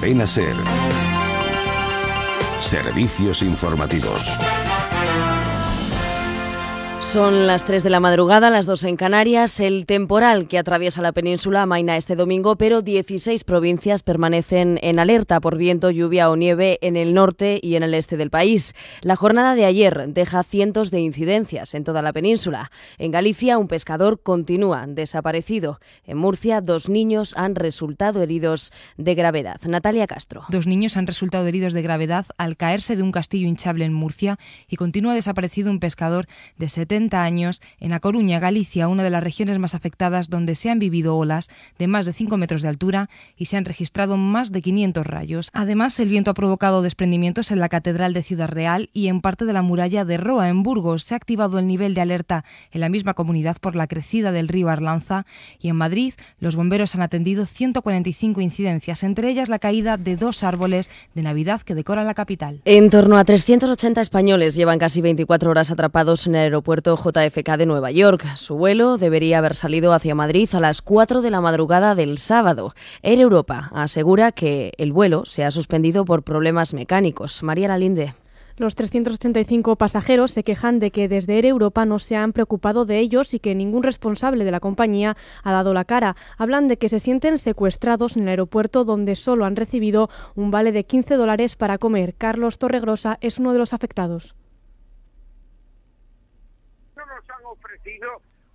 Cadena Ser. Servicios informativos. Son las 3 de la madrugada, las 2 en Canarias. El temporal que atraviesa la península amaina este domingo, pero 16 provincias permanecen en alerta por viento, lluvia o nieve en el norte y en el este del país. La jornada de ayer deja cientos de incidencias en toda la península. En Galicia, un pescador continúa desaparecido. En Murcia, dos niños han resultado heridos de gravedad. Natalia Castro. Dos niños han resultado heridos de gravedad al caerse de un castillo hinchable en Murcia y continúa desaparecido un pescador de 70 años en A Coruña, Galicia, una de las regiones más afectadas donde se han vivido olas de más de 5 metros de altura y se han registrado más de 500 rayos. Además, el viento ha provocado desprendimientos en la Catedral de Ciudad Real y en parte de la muralla de Roa, en Burgos. Se ha activado el nivel de alerta en la misma comunidad por la crecida del río Arlanza y en Madrid los bomberos han atendido 145 incidencias, entre ellas la caída de dos árboles de Navidad que decoran la capital. En torno a 380 españoles llevan casi 24 horas atrapados en el aeropuerto JFK de Nueva York. Su vuelo debería haber salido hacia Madrid a las 4 de la madrugada del sábado. Air Europa asegura que el vuelo se ha suspendido por problemas mecánicos. María Lalinde. Los 385 pasajeros se quejan de que desde Air Europa no se han preocupado de ellos y que ningún responsable de la compañía ha dado la cara. Hablan de que se sienten secuestrados en el aeropuerto donde solo han recibido un vale de 15 dólares para comer. Carlos Torregrosa es uno de los afectados.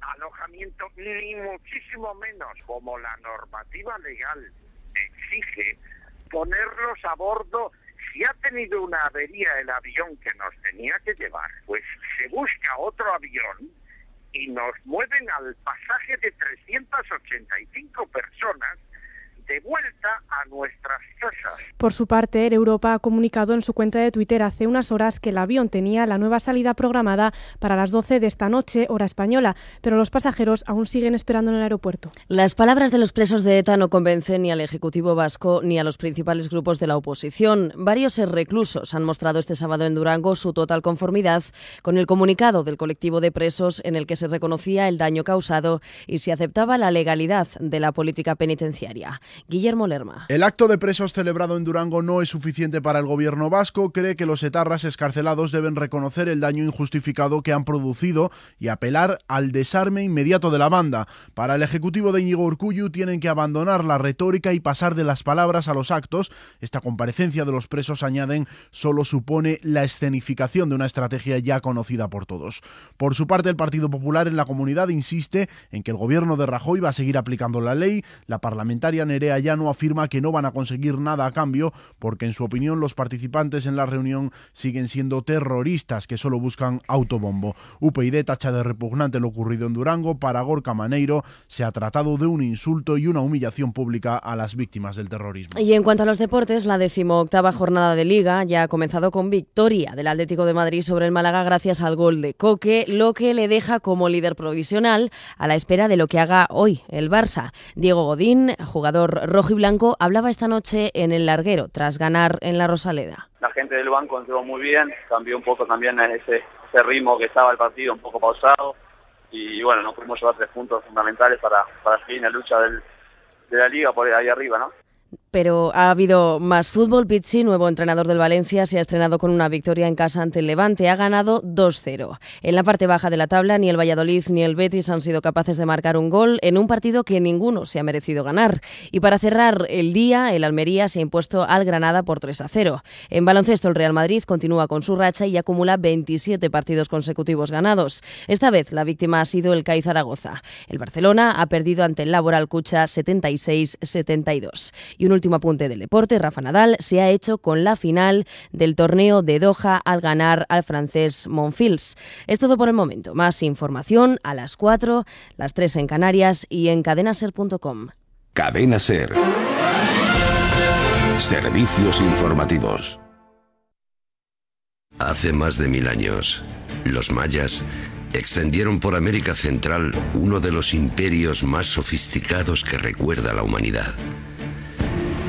Alojamiento, ni muchísimo menos como la normativa legal exige ponerlos a bordo. Si ha tenido una avería el avión que nos tenía que llevar, pues se busca otro avión y nos mueven al pasaje de 385 personas de vuelta a nuestras casas. Por su parte, Air Europa ha comunicado en su cuenta de Twitter hace unas horas que el avión tenía la nueva salida programada para las 12 de esta noche, hora española, pero los pasajeros aún siguen esperando en el aeropuerto. Las palabras de los presos de ETA no convencen ni al Ejecutivo vasco ni a los principales grupos de la oposición. Varios reclusos han mostrado este sábado en Durango su total conformidad con el comunicado del colectivo de presos en el que se reconocía el daño causado y se aceptaba la legalidad de la política penitenciaria. Guillermo Lerma. El acto de presos celebrado en Durango no es suficiente para el gobierno vasco. Cree que los etarras escarcelados deben reconocer el daño injustificado que han producido y apelar al desarme inmediato de la banda. Para el ejecutivo de Íñigo Urcuyu tienen que abandonar la retórica y pasar de las palabras a los actos. Esta comparecencia de los presos, añaden, solo supone la escenificación de una estrategia ya conocida por todos. Por su parte, el Partido Popular en la comunidad insiste en que el gobierno de Rajoy va a seguir aplicando la ley. La parlamentaria Nerea no afirma que no van a conseguir nada a cambio porque en su opinión los participantes en la reunión siguen siendo terroristas que solo buscan autobombo. UPyD tacha de repugnante lo ocurrido en Durango. Para Gorka Maneiro se ha tratado de un insulto y una humillación pública a las víctimas del terrorismo. Y en cuanto a los deportes, la decimoctava jornada de Liga ya ha comenzado con victoria del Atlético de Madrid sobre el Málaga gracias al gol de Coque, lo que le deja como líder provisional a la espera de lo que haga hoy el Barça. Diego Godín, jugador rojo y blanco hablaba esta noche en el tras ganar en la Rosaleda. La gente del banco entró muy bien, cambió un poco también ese, ese ritmo que estaba el partido, un poco pausado y bueno, nos pudimos llevar tres puntos fundamentales para, para seguir en la lucha del, de la liga por ahí arriba, ¿no? Pero ha habido más fútbol. Pizzi, nuevo entrenador del Valencia, se ha estrenado con una victoria en casa ante el Levante. Ha ganado 2-0. En la parte baja de la tabla, ni el Valladolid ni el Betis han sido capaces de marcar un gol en un partido que ninguno se ha merecido ganar. Y para cerrar el día, el Almería se ha impuesto al Granada por 3-0. En baloncesto, el Real Madrid continúa con su racha y acumula 27 partidos consecutivos ganados. Esta vez, la víctima ha sido el CAI Zaragoza. El Barcelona ha perdido ante el Laboral Cucha 76-72. Y un último apunte del deporte, Rafa Nadal se ha hecho con la final del torneo de Doha al ganar al francés Monfils. Es todo por el momento. Más información a las 4, las 3 en Canarias y en cadenaser.com. Cadena Ser. Servicios informativos. Hace más de mil años, los mayas extendieron por América Central uno de los imperios más sofisticados que recuerda la humanidad.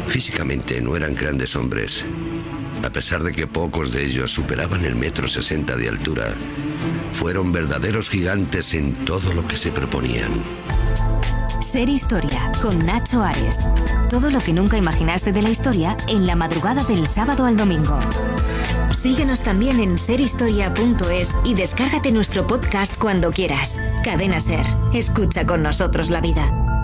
Físicamente no eran grandes hombres. A pesar de que pocos de ellos superaban el metro sesenta de altura, fueron verdaderos gigantes en todo lo que se proponían. Ser Historia con Nacho Ares. Todo lo que nunca imaginaste de la historia en la madrugada del sábado al domingo. Síguenos también en serhistoria.es y descárgate nuestro podcast cuando quieras. Cadena Ser. Escucha con nosotros la vida.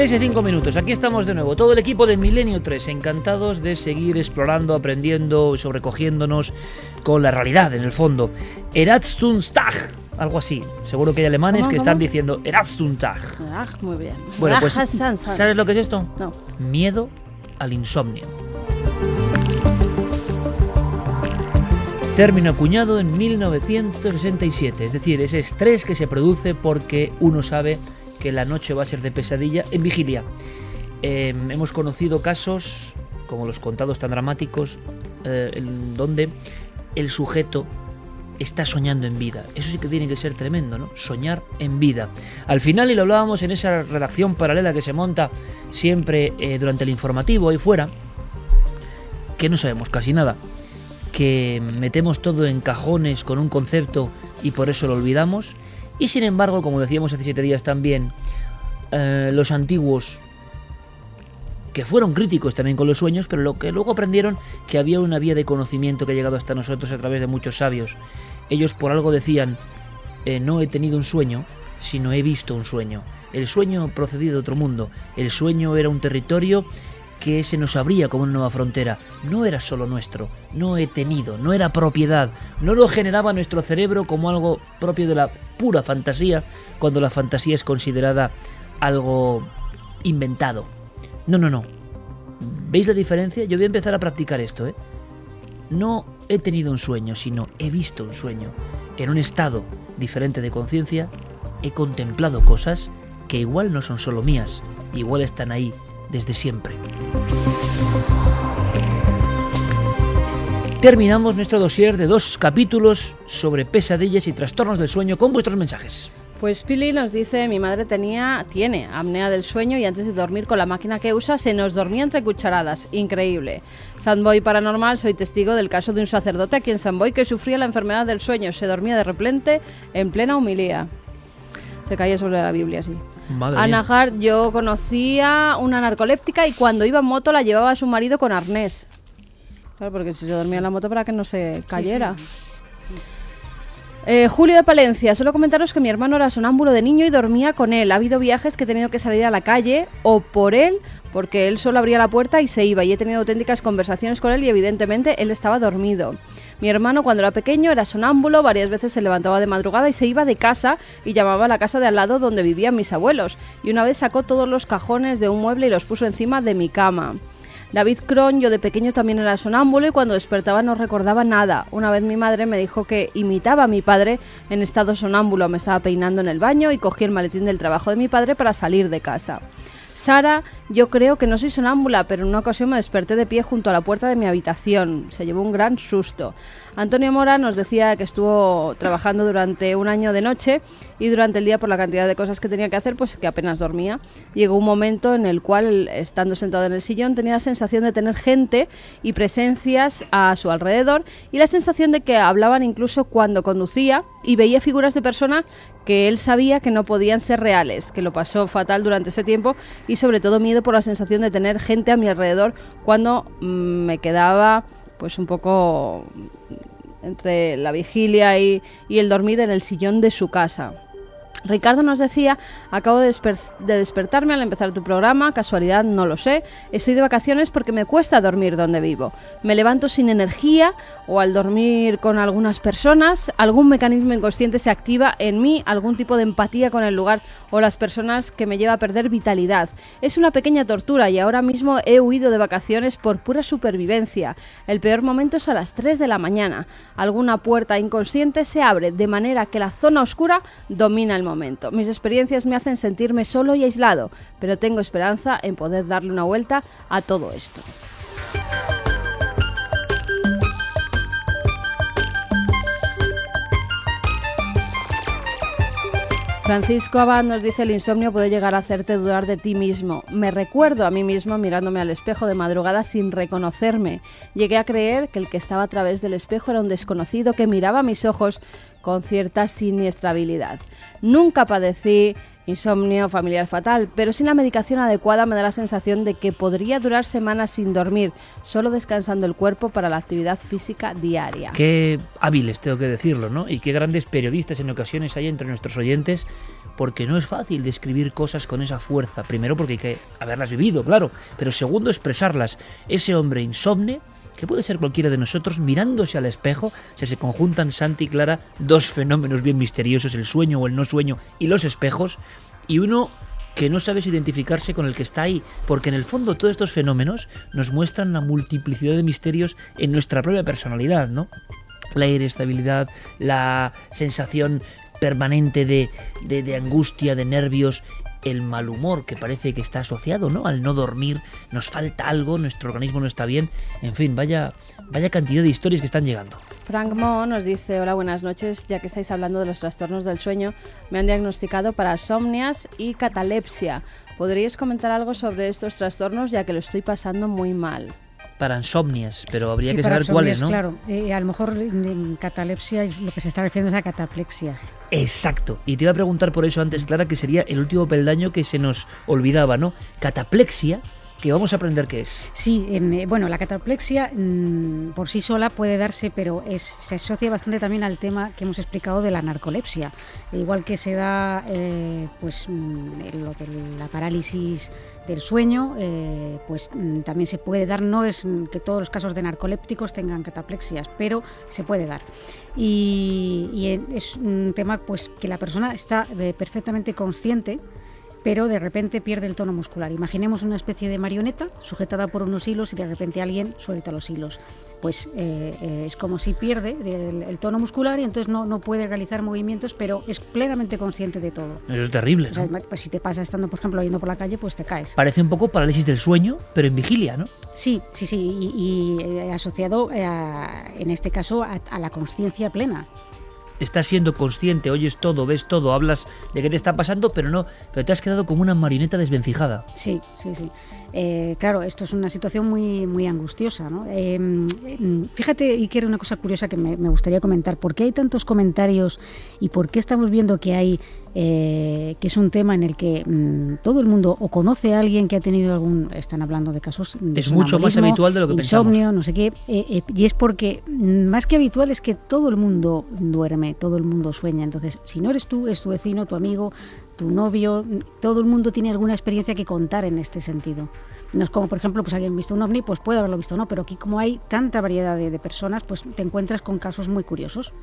Tres y cinco minutos, aquí estamos de nuevo. Todo el equipo de Milenio 3, encantados de seguir explorando, aprendiendo, sobrecogiéndonos con la realidad en el fondo. Eratstundstag, algo así. Seguro que hay alemanes ¿Cómo, que cómo? están diciendo Eratstundtag. Ah, muy bien. Bueno, pues, san. ¿sabes lo que es esto? No. Miedo al insomnio. Término acuñado en 1967, es decir, ese estrés que se produce porque uno sabe que la noche va a ser de pesadilla en vigilia. Eh, hemos conocido casos, como los contados tan dramáticos, eh, donde el sujeto está soñando en vida. Eso sí que tiene que ser tremendo, ¿no? Soñar en vida. Al final, y lo hablábamos en esa redacción paralela que se monta siempre eh, durante el informativo ahí fuera, que no sabemos casi nada, que metemos todo en cajones con un concepto y por eso lo olvidamos. Y sin embargo, como decíamos hace siete días también, eh, los antiguos que fueron críticos también con los sueños, pero lo que luego aprendieron que había una vía de conocimiento que ha llegado hasta nosotros a través de muchos sabios. Ellos por algo decían, eh, no he tenido un sueño, sino he visto un sueño. El sueño procedía de otro mundo. El sueño era un territorio que se nos abría como una nueva frontera. No era solo nuestro, no he tenido, no era propiedad, no lo generaba nuestro cerebro como algo propio de la pura fantasía, cuando la fantasía es considerada algo inventado. No, no, no. ¿Veis la diferencia? Yo voy a empezar a practicar esto, ¿eh? No he tenido un sueño, sino he visto un sueño. En un estado diferente de conciencia, he contemplado cosas que igual no son solo mías, igual están ahí desde siempre. Terminamos nuestro dossier de dos capítulos sobre pesadillas y trastornos del sueño con vuestros mensajes. Pues Pili nos dice, mi madre tenía, tiene apnea del sueño y antes de dormir con la máquina que usa se nos dormía entre cucharadas. Increíble. Sandboy Paranormal, soy testigo del caso de un sacerdote aquí en Sandboy que sufría la enfermedad del sueño. Se dormía de repente en plena humilía. Se caía sobre la Biblia, sí. Madre Ana mía. Hart, yo conocía una narcoléptica y cuando iba en moto la llevaba a su marido con arnés. Claro, porque si se dormía en la moto para que no se cayera. Eh, Julio de Palencia, solo comentaros que mi hermano era sonámbulo de niño y dormía con él. Ha habido viajes que he tenido que salir a la calle o por él, porque él solo abría la puerta y se iba. Y he tenido auténticas conversaciones con él y evidentemente él estaba dormido. Mi hermano cuando era pequeño era sonámbulo, varias veces se levantaba de madrugada y se iba de casa y llamaba a la casa de al lado donde vivían mis abuelos. Y una vez sacó todos los cajones de un mueble y los puso encima de mi cama. David Cron, yo de pequeño también era sonámbulo y cuando despertaba no recordaba nada. Una vez mi madre me dijo que imitaba a mi padre en estado sonámbulo. Me estaba peinando en el baño y cogí el maletín del trabajo de mi padre para salir de casa. Sara, yo creo que no soy sonámbula, pero en una ocasión me desperté de pie junto a la puerta de mi habitación. Se llevó un gran susto. Antonio Mora nos decía que estuvo trabajando durante un año de noche y durante el día por la cantidad de cosas que tenía que hacer, pues que apenas dormía. Llegó un momento en el cual, estando sentado en el sillón, tenía la sensación de tener gente y presencias a su alrededor y la sensación de que hablaban incluso cuando conducía y veía figuras de personas que él sabía que no podían ser reales, que lo pasó fatal durante ese tiempo y sobre todo miedo por la sensación de tener gente a mi alrededor cuando mm, me quedaba pues un poco entre la vigilia y, y el dormir en el sillón de su casa. Ricardo nos decía, acabo de, despertarme al empezar tu programa, casualidad, no lo sé, estoy de vacaciones porque me cuesta dormir donde vivo. Me levanto sin energía o al dormir con algunas personas, algún mecanismo inconsciente se activa en mí, algún tipo de empatía con el lugar o las personas que me lleva a perder vitalidad. Es una pequeña tortura y ahora mismo he huido de vacaciones por pura supervivencia. El peor momento es a las 3 de la mañana. Alguna puerta inconsciente se abre de manera que la zona oscura domina el momento. Mis experiencias me hacen sentirme solo y aislado, pero tengo esperanza en poder darle una vuelta a todo esto. Francisco Abad nos dice el insomnio puede llegar a hacerte dudar de ti mismo. Me recuerdo a mí mismo mirándome al espejo de madrugada sin reconocerme. Llegué a creer que el que estaba a través del espejo era un desconocido que miraba mis ojos con cierta siniestrabilidad. Nunca padecí insomnio familiar fatal, pero sin la medicación adecuada me da la sensación de que podría durar semanas sin dormir, solo descansando el cuerpo para la actividad física diaria. Qué hábiles, tengo que decirlo, ¿no? Y qué grandes periodistas en ocasiones hay entre nuestros oyentes, porque no es fácil describir cosas con esa fuerza. Primero porque hay que haberlas vivido, claro, pero segundo expresarlas. Ese hombre insomne que puede ser cualquiera de nosotros, mirándose al espejo, se se conjuntan Santi y Clara dos fenómenos bien misteriosos, el sueño o el no sueño y los espejos, y uno que no sabes identificarse con el que está ahí, porque en el fondo todos estos fenómenos nos muestran la multiplicidad de misterios en nuestra propia personalidad, ¿no? La irestabilidad, la sensación permanente de, de angustia, de nervios, el mal humor que parece que está asociado, ¿no? Al no dormir, nos falta algo, nuestro organismo no está bien. En fin, vaya, vaya cantidad de historias que están llegando. Frank Mo nos dice, hola, buenas noches, ya que estáis hablando de los trastornos del sueño, me han diagnosticado parasomnias y catalepsia. ¿Podríais comentar algo sobre estos trastornos ya que lo estoy pasando muy mal? Para insomnias, pero habría que saber cuáles, ¿no? Claro, eh, a lo mejor en catalepsia es lo que se está refiriendo es a cataplexia. Exacto. Y te iba a preguntar por eso antes, Clara, que sería el último peldaño que se nos olvidaba, ¿no? Cataplexia que vamos a aprender qué es. Sí, em, eh, bueno, la cataplexia mm, por sí sola puede darse, pero es, se asocia bastante también al tema que hemos explicado de la narcolepsia. Igual que se da eh, pues mm, lo de la parálisis del sueño, eh, pues mm, también se puede dar, no es que todos los casos de narcolépticos tengan cataplexias, pero se puede dar. Y, es un tema pues que la persona está perfectamente consciente pero de repente pierde el tono muscular. Imaginemos una especie de marioneta sujetada por unos hilos y de repente alguien suelta los hilos. Pues eh, eh, es como si pierde el, tono muscular y entonces no, no puede realizar movimientos, pero es plenamente consciente de todo. Eso es terrible. pues si te pasa estando, por ejemplo, yendo por la calle, pues te caes. Parece un poco parálisis del sueño, pero en vigilia, ¿no? Sí, sí, sí, y, eh, asociado en este caso a la conciencia plena estás siendo consciente, oyes todo, ves todo, hablas de qué te está pasando, pero no, pero te has quedado como una marioneta desvencijada. Sí, sí, sí. Eh, claro, esto es una situación muy, muy angustiosa. ¿no? Em, fíjate, era una cosa curiosa que me, gustaría comentar. ¿Por qué hay tantos comentarios y por qué estamos viendo que hay eh, que es un tema en el que mm, todo el mundo o conoce a alguien que ha tenido algún, están hablando de casos de es mucho más habitual de lo que insomnio, no sé qué, eh, y es porque mm, más que habitual es que todo el mundo duerme, todo el mundo sueña. Entonces, si no eres tú, es tu vecino, tu amigo, tu novio, todo el mundo tiene alguna experiencia que contar en este sentido. No es como, por ejemplo, pues alguien visto un ovni, pues puede haberlo visto no, pero aquí como hay tanta variedad de, de personas, pues te encuentras con casos muy curiosos.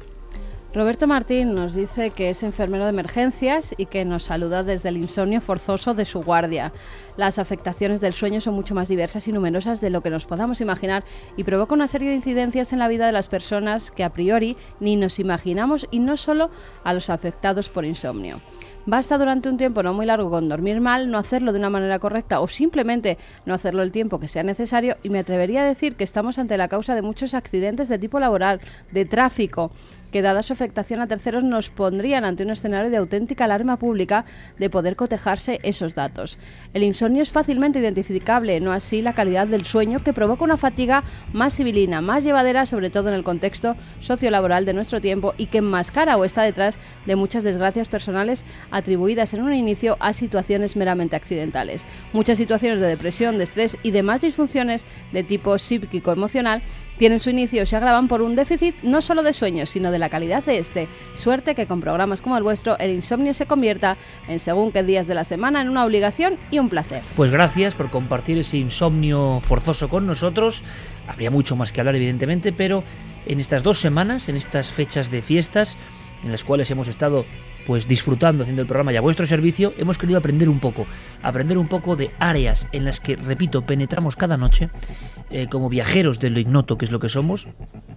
Roberto Martín nos dice que es enfermero de emergencias y que nos saluda desde el insomnio forzoso de su guardia. Las afectaciones del sueño son mucho más diversas y numerosas de lo que nos podamos imaginar y provoca una serie de incidencias en la vida de las personas que a priori ni nos imaginamos y no solo a los afectados por insomnio. Basta durante un tiempo no muy largo con dormir mal, no hacerlo de una manera correcta o simplemente no hacerlo el tiempo que sea necesario. Y me atrevería a decir que estamos ante la causa de muchos accidentes de tipo laboral, de tráfico, que dada su afectación a terceros nos pondrían ante un escenario de auténtica alarma pública de poder cotejarse esos datos. El insomnio es fácilmente identificable, no así la calidad del sueño que provoca una fatiga más civilina, más llevadera, sobre todo en el contexto sociolaboral de nuestro tiempo y que enmascara o está detrás de muchas desgracias personales atribuidas en un inicio a situaciones meramente accidentales. Muchas situaciones de depresión, de estrés y demás disfunciones de tipo psíquico-emocional tienen su inicio y se agravan por un déficit no solo de sueño, sino de la calidad de este. Suerte que con programas como el vuestro el insomnio se convierta en según qué días de la semana en una obligación y un placer. Pues gracias por compartir ese insomnio forzoso con nosotros. Habría mucho más que hablar, evidentemente, pero en estas dos semanas, en estas fechas de fiestas, en las cuales hemos estado pues disfrutando haciendo el programa y a vuestro servicio, hemos querido aprender un poco, aprender un poco de áreas en las que, repito, penetramos cada noche eh, como viajeros de lo ignoto que es lo que somos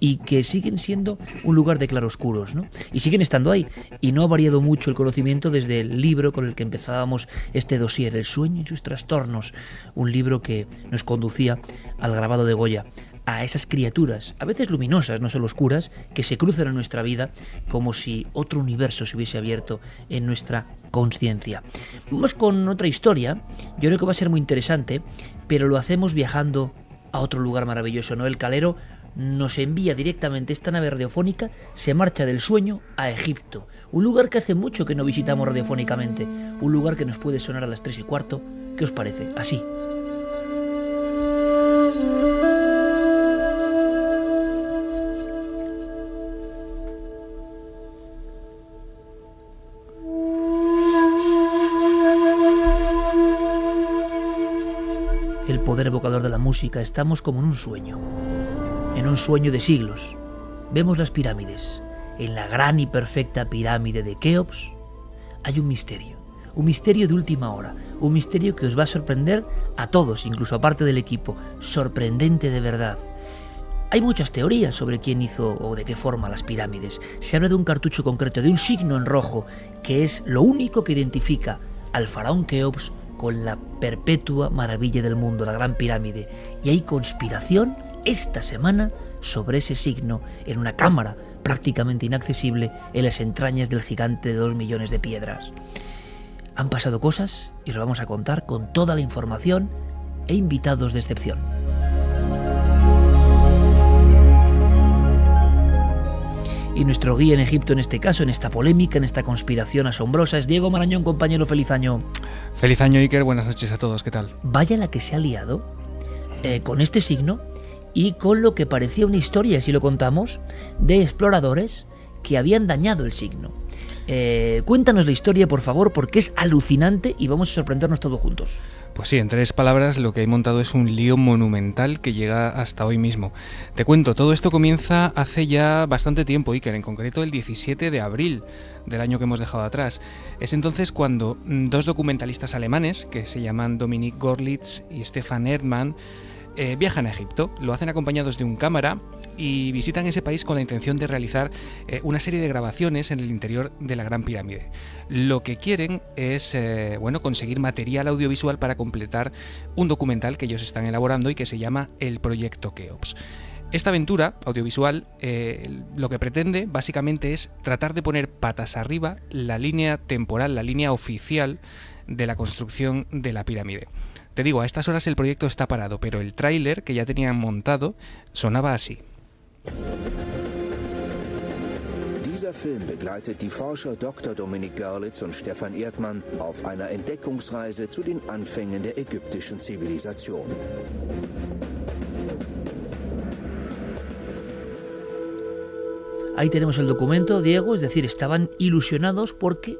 y que siguen siendo un lugar de claroscuros, ¿no? Y siguen estando ahí. Y no ha variado mucho el conocimiento desde el libro con el que empezábamos este dossier, El sueño y sus trastornos, un libro que nos conducía al grabado de Goya a esas criaturas, a veces luminosas, no solo oscuras, que se cruzan en nuestra vida como si otro universo se hubiese abierto en nuestra conciencia. Vamos con otra historia, yo creo que va a ser muy interesante, pero lo hacemos viajando a otro lugar maravilloso. Noel Calero nos envía directamente esta nave radiofónica, se marcha del sueño a Egipto, un lugar que hace mucho que no visitamos radiofónicamente, un lugar que nos puede sonar a las 3 y cuarto. ¿Qué os parece? Así. Estamos como en un sueño, en un sueño de siglos. Vemos las pirámides. En la gran y perfecta pirámide de Keops hay un misterio, un misterio de última hora, un misterio que os va a sorprender a todos, incluso aparte del equipo, sorprendente de verdad. Hay muchas teorías sobre quién hizo o de qué forma las pirámides. Se habla de un cartucho concreto, de un signo en rojo, que es lo único que identifica al faraón Keops con la perpetua maravilla del mundo, la Gran Pirámide. Y hay conspiración esta semana sobre ese signo en una cámara prácticamente inaccesible en las entrañas del gigante de dos millones de piedras. Han pasado cosas y os vamos a contar con toda la información e invitados de excepción. Y nuestro guía en Egipto en este caso, en esta polémica, en esta conspiración asombrosa, es Diego Marañón, compañero, feliz año. Feliz año, Iker, buenas noches a todos, ¿qué tal? Vaya la que se ha liado eh, con este signo y con lo que parecía una historia, si lo contamos, de exploradores que habían dañado el signo. Eh, cuéntanos la historia, por favor, porque es alucinante y vamos a sorprendernos todos juntos. Pues sí, en tres palabras lo que hay montado es un lío monumental que llega hasta hoy mismo. Te cuento, todo esto comienza hace ya bastante tiempo, Iker, en concreto el 17 de abril del año que hemos dejado atrás. Es entonces cuando mm, dos documentalistas alemanes, que se llaman Dominik Gorlitz y Stefan Erdmann, eh, viajan a Egipto, lo hacen acompañados de un cámara y visitan ese país con la intención de realizar eh, una serie de grabaciones en el interior de la Gran Pirámide. Lo que quieren es eh, bueno, conseguir material audiovisual para completar un documental que ellos están elaborando y que se llama el Proyecto Keops. Esta aventura audiovisual lo que pretende básicamente es tratar de poner patas arriba la línea temporal, la línea oficial de la construcción de la pirámide. Te digo, a estas horas el proyecto está parado, pero el tráiler que ya tenían montado sonaba así. Dieser Film begleitet die Forscher Dr. Dominik Görlitz und Stefan Erdmann auf einer Entdeckungsreise zu den Anfängen der ägyptischen Zivilisation. Ahí tenemos el documento, Diego, es decir, estaban ilusionados porque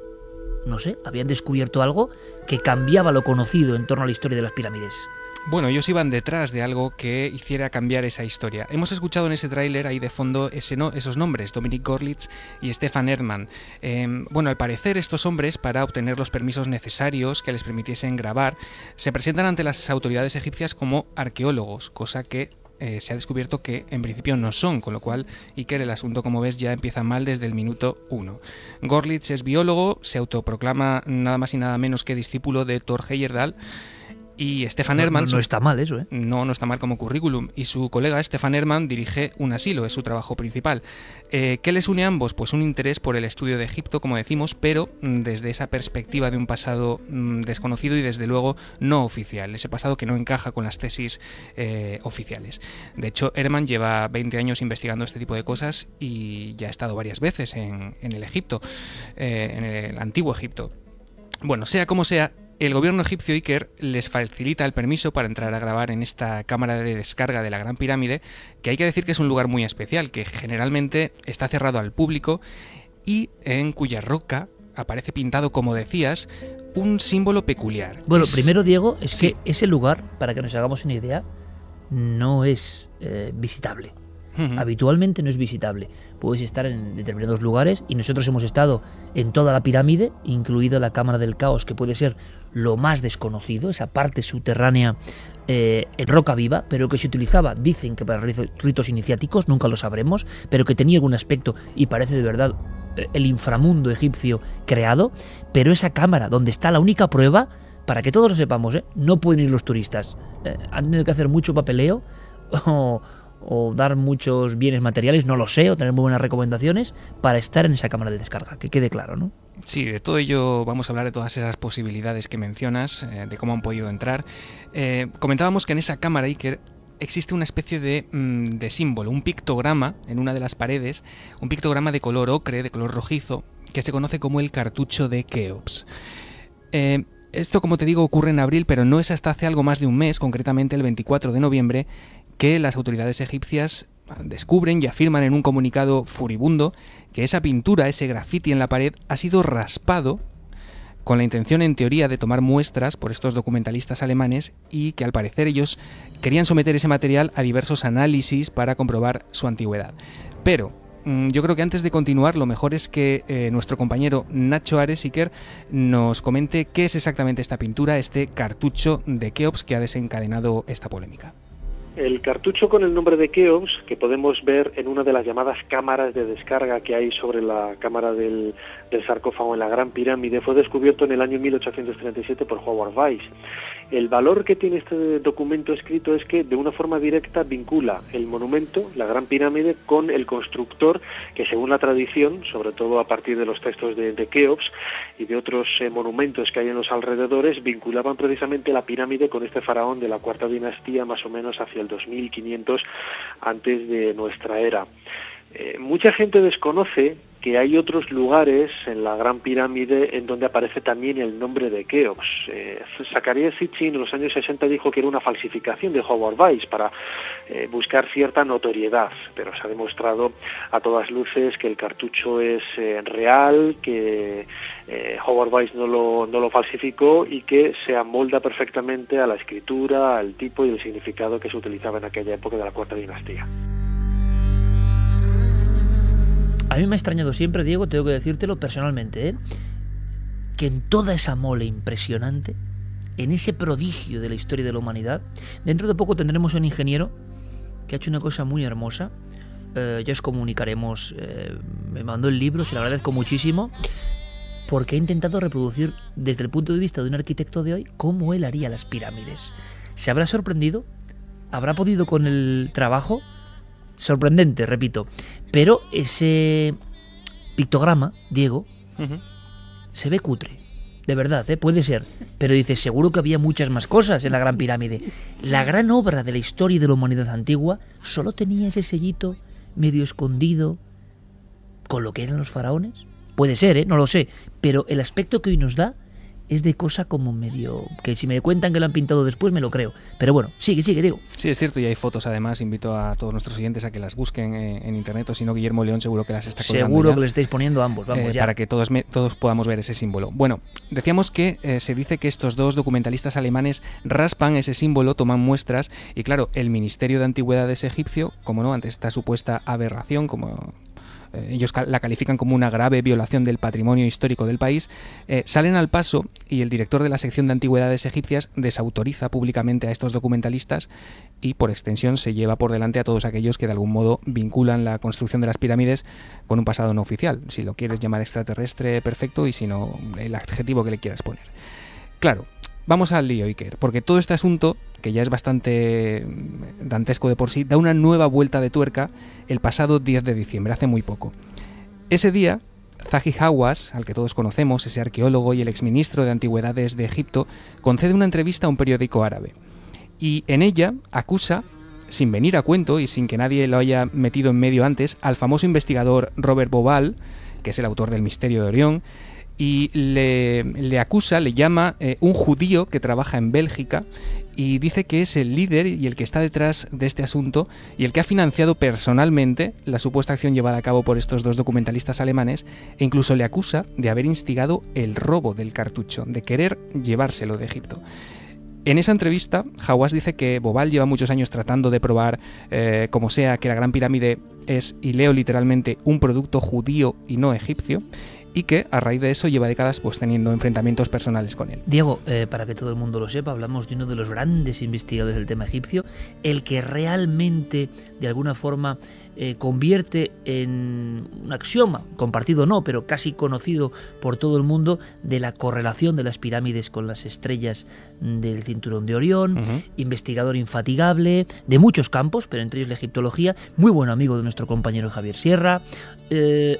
no sé, habían descubierto algo que cambiaba lo conocido en torno a la historia de las pirámides. Bueno, ellos iban detrás de algo que hiciera cambiar esa historia. Hemos escuchado en ese tráiler ahí de fondo no, esos nombres, Dominic Gorlitz y Stefan Erdmann. Em, bueno, al parecer estos hombres, para obtener los permisos necesarios que les permitiesen grabar, se presentan ante las autoridades egipcias como arqueólogos, cosa que eh, se ha descubierto que en principio no son, con lo cual Iker el asunto como ves ya empieza mal desde el minuto uno. Gorlitz es biólogo, se autoproclama nada más y nada menos que discípulo de Thor Heyerdahl y Stefan Herman. No, está mal eso, ¿eh? No, no está mal como currículum. Y su colega Stefan Herman dirige un asilo, es su trabajo principal. Eh, ¿Qué les une a ambos? Pues un interés por el estudio de Egipto, como decimos, pero mm, desde esa perspectiva de un pasado mm, desconocido y desde luego no oficial. Ese pasado que no encaja con las tesis eh, oficiales. De hecho, Herman lleva 20 años investigando este tipo de cosas y ya ha estado varias veces en, el Egipto, eh, en el antiguo Egipto. Bueno, sea como sea, el gobierno egipcio Iker les facilita el permiso para entrar a grabar en esta cámara de descarga de la Gran Pirámide, que hay que decir que es un lugar muy especial, que generalmente está cerrado al público y en cuya roca aparece pintado, como decías, un símbolo peculiar. Bueno, Es- primero, Diego, es Sí. que ese lugar, para que nos hagamos una idea, no es eh, visitable. Habitualmente no es visitable. Puedes estar en determinados lugares y nosotros hemos estado en toda la pirámide, incluida la Cámara del Caos, que puede ser lo más desconocido, esa parte subterránea eh, en roca viva, pero que se utilizaba, dicen que para ritos iniciáticos, nunca lo sabremos, pero que tenía algún aspecto y parece de verdad eh, el inframundo egipcio creado, pero esa cámara donde está la única prueba, para que todos lo sepamos, ¿eh? no pueden ir los turistas. Han tenido que hacer mucho papeleo o, o dar muchos bienes materiales, no lo sé, o tener muy buenas recomendaciones para estar en esa cámara de descarga, que quede claro, ¿no? Sí, de todo ello vamos a hablar de todas esas posibilidades que mencionas, eh, de cómo han podido entrar. Eh, comentábamos que en esa cámara Iker existe una especie de, mm, de símbolo, un pictograma en una de las paredes, un pictograma de color ocre, de color rojizo, que se conoce como el cartucho de Keops. Eh, esto, como te digo, ocurre en abril, pero no es hasta hace algo más de un mes, concretamente el 24 de noviembre, que las autoridades egipcias descubren y afirman en un comunicado furibundo que esa pintura, ese graffiti en la pared, ha sido raspado con la intención en teoría de tomar muestras por estos documentalistas alemanes y que al parecer ellos querían someter ese material a diversos análisis para comprobar su antigüedad. Pero yo creo que antes de continuar lo mejor es que eh, nuestro compañero Nacho Ares Iker nos comente qué es exactamente esta pintura, este cartucho de Keops que ha desencadenado esta polémica. El cartucho con el nombre de Keops, que podemos ver en una de las llamadas cámaras de descarga que hay sobre la cámara del, sarcófago en la Gran Pirámide, fue descubierto en el año 1837 por Howard Weiss. El valor que tiene este documento escrito es que de una forma directa vincula el monumento, la Gran Pirámide, con el constructor que según la tradición, sobre todo a partir de los textos de, de Keops y de otros eh, monumentos que hay en los alrededores, vinculaban precisamente la pirámide con este faraón de la cuarta dinastía más o menos hacia el 2500 antes de nuestra era. Eh, mucha gente desconoce que hay otros lugares en la Gran Pirámide en donde aparece también el nombre de Keops. Eh, Zacharias Sitchin en los años 60 dijo que era una falsificación de Howard Weiss para eh, buscar cierta notoriedad, pero se ha demostrado a todas luces que el cartucho es eh, real, que eh, Howard Weiss no lo, no lo falsificó y que se amolda perfectamente a la escritura, al tipo y el significado que se utilizaba en aquella época de la cuarta dinastía. A mí me ha extrañado siempre, Diego, tengo que decírtelo personalmente, ¿eh? que en toda esa mole impresionante, en ese prodigio de la historia de la humanidad, dentro de poco tendremos un ingeniero que ha hecho una cosa muy hermosa. Eh, ya os comunicaremos, eh, me mandó el libro, se lo agradezco muchísimo, porque ha intentado reproducir desde el punto de vista de un arquitecto de hoy cómo él haría las pirámides. ¿Se habrá sorprendido? ¿Habrá podido con el trabajo? Sorprendente, repito. Pero ese pictograma, Diego, se ve cutre. De verdad, ¿eh? puede ser. Pero dice, seguro que había muchas más cosas en la Gran Pirámide. La gran obra de la historia de la humanidad antigua solo tenía ese sellito medio escondido con lo que eran los faraones. Puede ser, ¿eh? no lo sé. Pero el aspecto que hoy nos da es de cosa como medio... Que si me cuentan que lo han pintado después me lo creo. Pero bueno, sigue, sigue, Diego. Sí, es cierto, y hay fotos además. Invito a todos nuestros oyentes a que las busquen eh, en internet, o si no, Guillermo León seguro que las está colgando Seguro ya, que le estáis poniendo ambos, vamos eh, ya. Para que todos, me- todos podamos ver ese símbolo. Bueno, decíamos que eh, se dice que estos dos documentalistas alemanes raspan ese símbolo, toman muestras, y claro, el Ministerio de Antigüedades egipcio, como no, ante esta supuesta aberración, como eh, ellos la califican como una grave violación del patrimonio histórico del país, eh, salen al paso y el director de la sección de antigüedades egipcias desautoriza públicamente a estos documentalistas y por extensión se lleva por delante a todos aquellos que de algún modo vinculan la construcción de las pirámides con un pasado no oficial. Si lo quieres llamar extraterrestre, perfecto, y si no, el adjetivo que le quieras poner. Claro, vamos al lío, Iker, porque todo este asunto, que ya es bastante mm, dantesco de por sí, da una nueva vuelta de tuerca el pasado 10 de diciembre, hace muy poco. Ese día, Zahi Hawass, al que todos conocemos, ese arqueólogo y el exministro de Antigüedades de Egipto, concede una entrevista a un periódico árabe. Y en ella acusa, sin venir a cuento y sin que nadie lo haya metido en medio antes, al famoso investigador Robert Bobal, que es el autor del Misterio de Orión, y le, acusa, le llama eh, un judío que trabaja en Bélgica y dice que es el líder y el que está detrás de este asunto y el que ha financiado personalmente la supuesta acción llevada a cabo por estos dos documentalistas alemanes e incluso le acusa de haber instigado el robo del cartucho, de querer llevárselo de Egipto. En esa entrevista, Hawass dice que Bobal lleva muchos años tratando de probar, eh, como sea, que la Gran Pirámide es, y leo literalmente, un producto judío y no egipcio, y que a raíz de eso lleva décadas pues teniendo enfrentamientos personales con él. Diego, eh, para que todo el mundo lo sepa, hablamos de uno de los grandes investigadores del tema egipcio, el que realmente de alguna forma eh, convierte en un axioma, compartido no, pero casi conocido por todo el mundo, de la correlación de las pirámides con las estrellas del cinturón de Orión, investigador infatigable de muchos campos, pero entre ellos la egiptología, muy buen amigo de nuestro compañero Javier Sierra. Eh,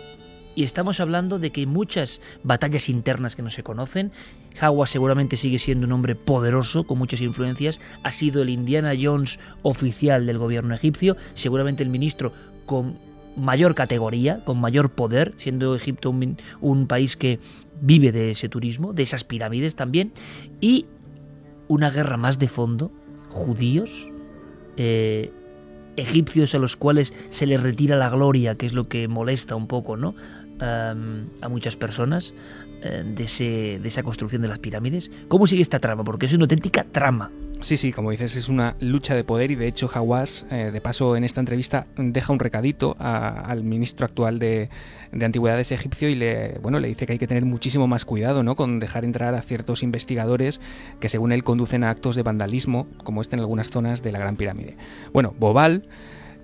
y estamos hablando de que muchas batallas internas que no se conocen. Hawa seguramente sigue siendo un hombre poderoso, con muchas influencias. Ha sido el Indiana Jones oficial del gobierno egipcio, seguramente el ministro con mayor categoría, con mayor poder, siendo Egipto un, país que vive de ese turismo, de esas pirámides también. Y una guerra más de fondo, judíos, eh, egipcios a los cuales se les retira la gloria, que es lo que molesta un poco, ¿no? A muchas personas eh, de, ese, de esa construcción de las pirámides. ¿Cómo sigue esta trama? Porque es una auténtica trama. Sí, sí, como dices, es una lucha de poder y de hecho Hawass, eh, de paso en esta entrevista, deja un recadito al ministro actual de, de, Antigüedades egipcio y le, bueno, le dice que hay que tener muchísimo más cuidado ¿no? con dejar entrar a ciertos investigadores que según él conducen a actos de vandalismo, como este en algunas zonas de la Gran Pirámide. Bueno, Bobal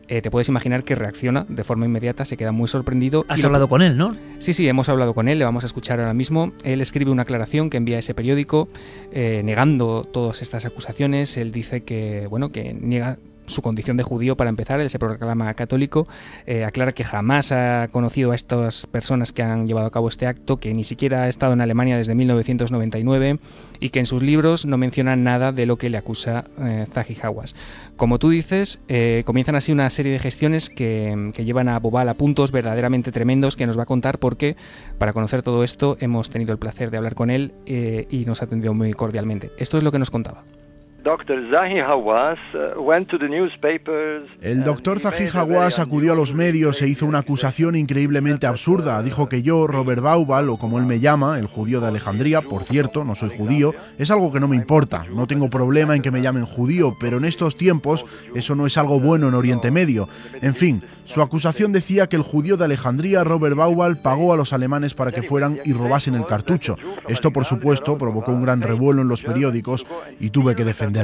eh, te puedes imaginar que reacciona de forma inmediata, se queda muy sorprendido. Has hablado con él, ¿no? Sí, sí, hemos hablado con él, le vamos a escuchar ahora mismo. Él escribe una aclaración que envía a ese periódico eh, negando todas estas acusaciones. Él dice que, bueno, que niega su condición de judío para empezar, él se proclama católico, eh, aclara que jamás ha conocido a estas personas que han llevado a cabo este acto, que ni siquiera ha estado en Alemania desde 1999 y que en sus libros no menciona nada de lo que le acusa eh. Como tú dices, eh, comienzan así una serie de gestiones que, que, llevan a Bobal a puntos verdaderamente tremendos que nos va a contar porque para conocer todo esto hemos tenido el placer de hablar con él y nos ha atendido muy cordialmente. Esto es lo que nos contaba. El doctor Zahi Hawass acudió a los medios e hizo una acusación increíblemente absurda. Dijo que yo, Robert Baubal, o como él me llama, el judío de Alejandría, por cierto, no soy judío, es algo que no me importa. No tengo problema en que me llamen judío, pero en estos tiempos eso no es algo bueno en Oriente Medio. En fin, su acusación decía que el judío de Alejandría, Robert Baubal, pagó a los alemanes para que fueran y robasen el cartucho. Esto, por supuesto, provocó un gran revuelo en los periódicos y tuve que defender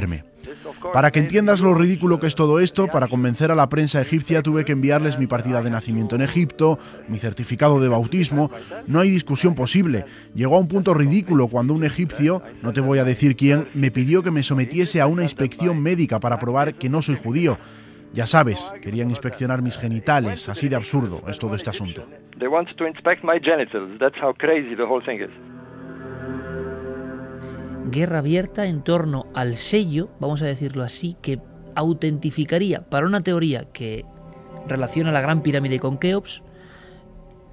para que entiendas lo ridículo que es todo esto, para convencer a la prensa egipcia tuve que enviarles mi partida de nacimiento en Egipto, mi certificado de bautismo. No hay discusión posible. Llegó a un punto ridículo cuando un egipcio, no te voy a decir quién, me pidió que me sometiese a una inspección médica para probar que no soy judío. Ya sabes, querían inspeccionar mis genitales, así de absurdo es todo este asunto guerra abierta en torno al sello, vamos a decirlo así, que autentificaría para una teoría que relaciona la Gran Pirámide con Keops,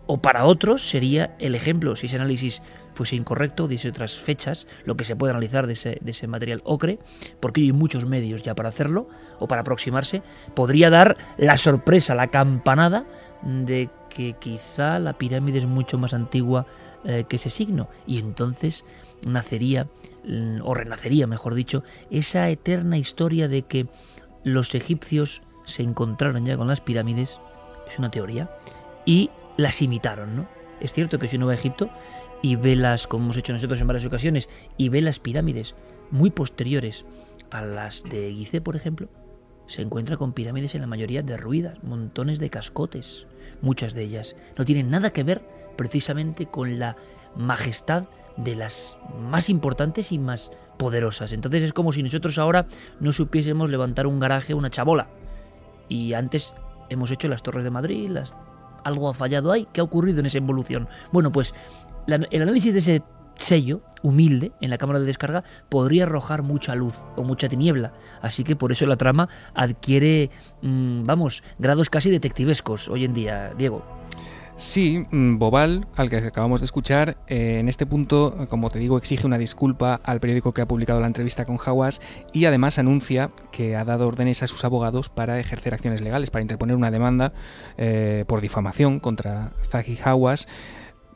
o para otros sería el ejemplo, si ese análisis fuese incorrecto, diese otras fechas, lo que se puede analizar de ese, de ese material ocre, porque hay muchos medios ya para hacerlo, o para aproximarse, podría dar la sorpresa, la campanada de que quizá la pirámide es mucho más antigua eh, que ese signo, y entonces nacería o renacería, mejor dicho, esa eterna historia de que los egipcios se encontraron ya con las pirámides, es una teoría, y las imitaron, ¿no? Es cierto que si uno va a Egipto y ve las, como hemos hecho nosotros en varias ocasiones, y ve las pirámides muy posteriores a las de Gizeh, por ejemplo, se encuentra con pirámides en la mayoría derruidas, montones de cascotes, muchas de ellas. No tienen nada que ver precisamente con la majestad de las más importantes y más poderosas. Entonces es como si nosotros ahora no supiésemos levantar un garaje, una chabola. Y antes hemos hecho las Torres de Madrid, las... algo ha fallado ahí. ¿Qué ha ocurrido en esa evolución? Bueno, pues el análisis de ese sello humilde en la cámara de descarga podría arrojar mucha luz o mucha tiniebla. Así que por eso la trama adquiere, mm, vamos, grados casi detectivescos hoy en día, Diego. Sí, mm, Bobal, al que acabamos de escuchar, eh, en este punto, como te digo, exige una disculpa al periódico que ha publicado la entrevista con Hawass y además anuncia que ha dado órdenes a sus abogados para ejercer acciones legales, para interponer una demanda eh, por difamación contra Zaki Hawass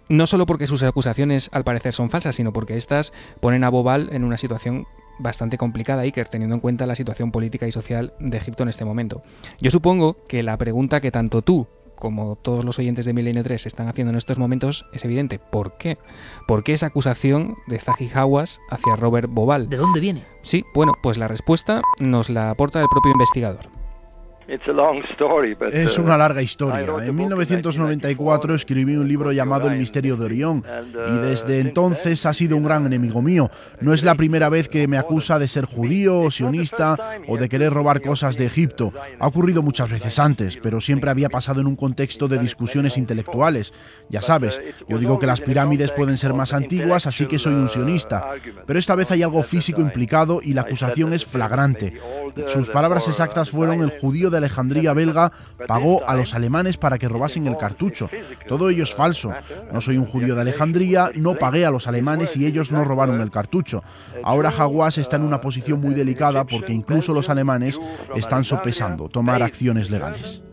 no solo porque sus acusaciones al parecer son falsas, sino porque estas ponen a Bobal en una situación bastante complicada, Iker, teniendo en cuenta la situación política y social de Egipto en este momento. Yo supongo que la pregunta que tanto tú como todos los oyentes de Milenio 3 están haciendo en estos momentos es evidente. ¿Por qué? ¿Por qué esa acusación de Zahi Hawass hacia Robert Bobal? ¿De dónde viene? Sí, bueno, pues la respuesta nos la aporta el propio investigador. Es una uh, larga historia. En 1994 escribí un libro llamado El misterio de Orión y uh, desde entonces ha sido un gran enemigo mío. No es la primera vez que me acusa de ser judío sionista o de querer robar cosas de Egipto. Ha ocurrido muchas veces antes, pero siempre había pasado en un contexto de discusiones intelectuales. Ya sabes, yo digo que las pirámides pueden ser más antiguas, así que soy un sionista. Pero esta vez hay algo físico implicado y la acusación es flagrante. Sus palabras exactas fueron el judío de de Alejandría belga pagó a los alemanes para que robasen el cartucho. Todo ello es falso. No soy un judío de Alejandría, no pagué a los alemanes y ellos no robaron el cartucho. Ahora Hawass está en una posición muy delicada porque incluso los alemanes están sopesando tomar acciones legales.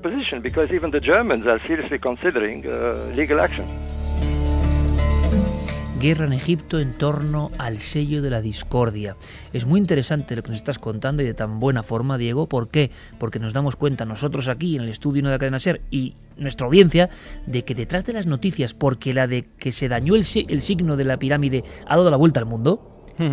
Guerra en Egipto en torno al sello de la discordia. Es muy interesante lo que nos estás contando y de tan buena forma, Diego. ¿Por qué? Porque nos damos cuenta nosotros aquí en el estudio de la cadena SER y nuestra audiencia de que detrás de las noticias, porque la de que se dañó el, el signo de la pirámide ha dado la vuelta al mundo,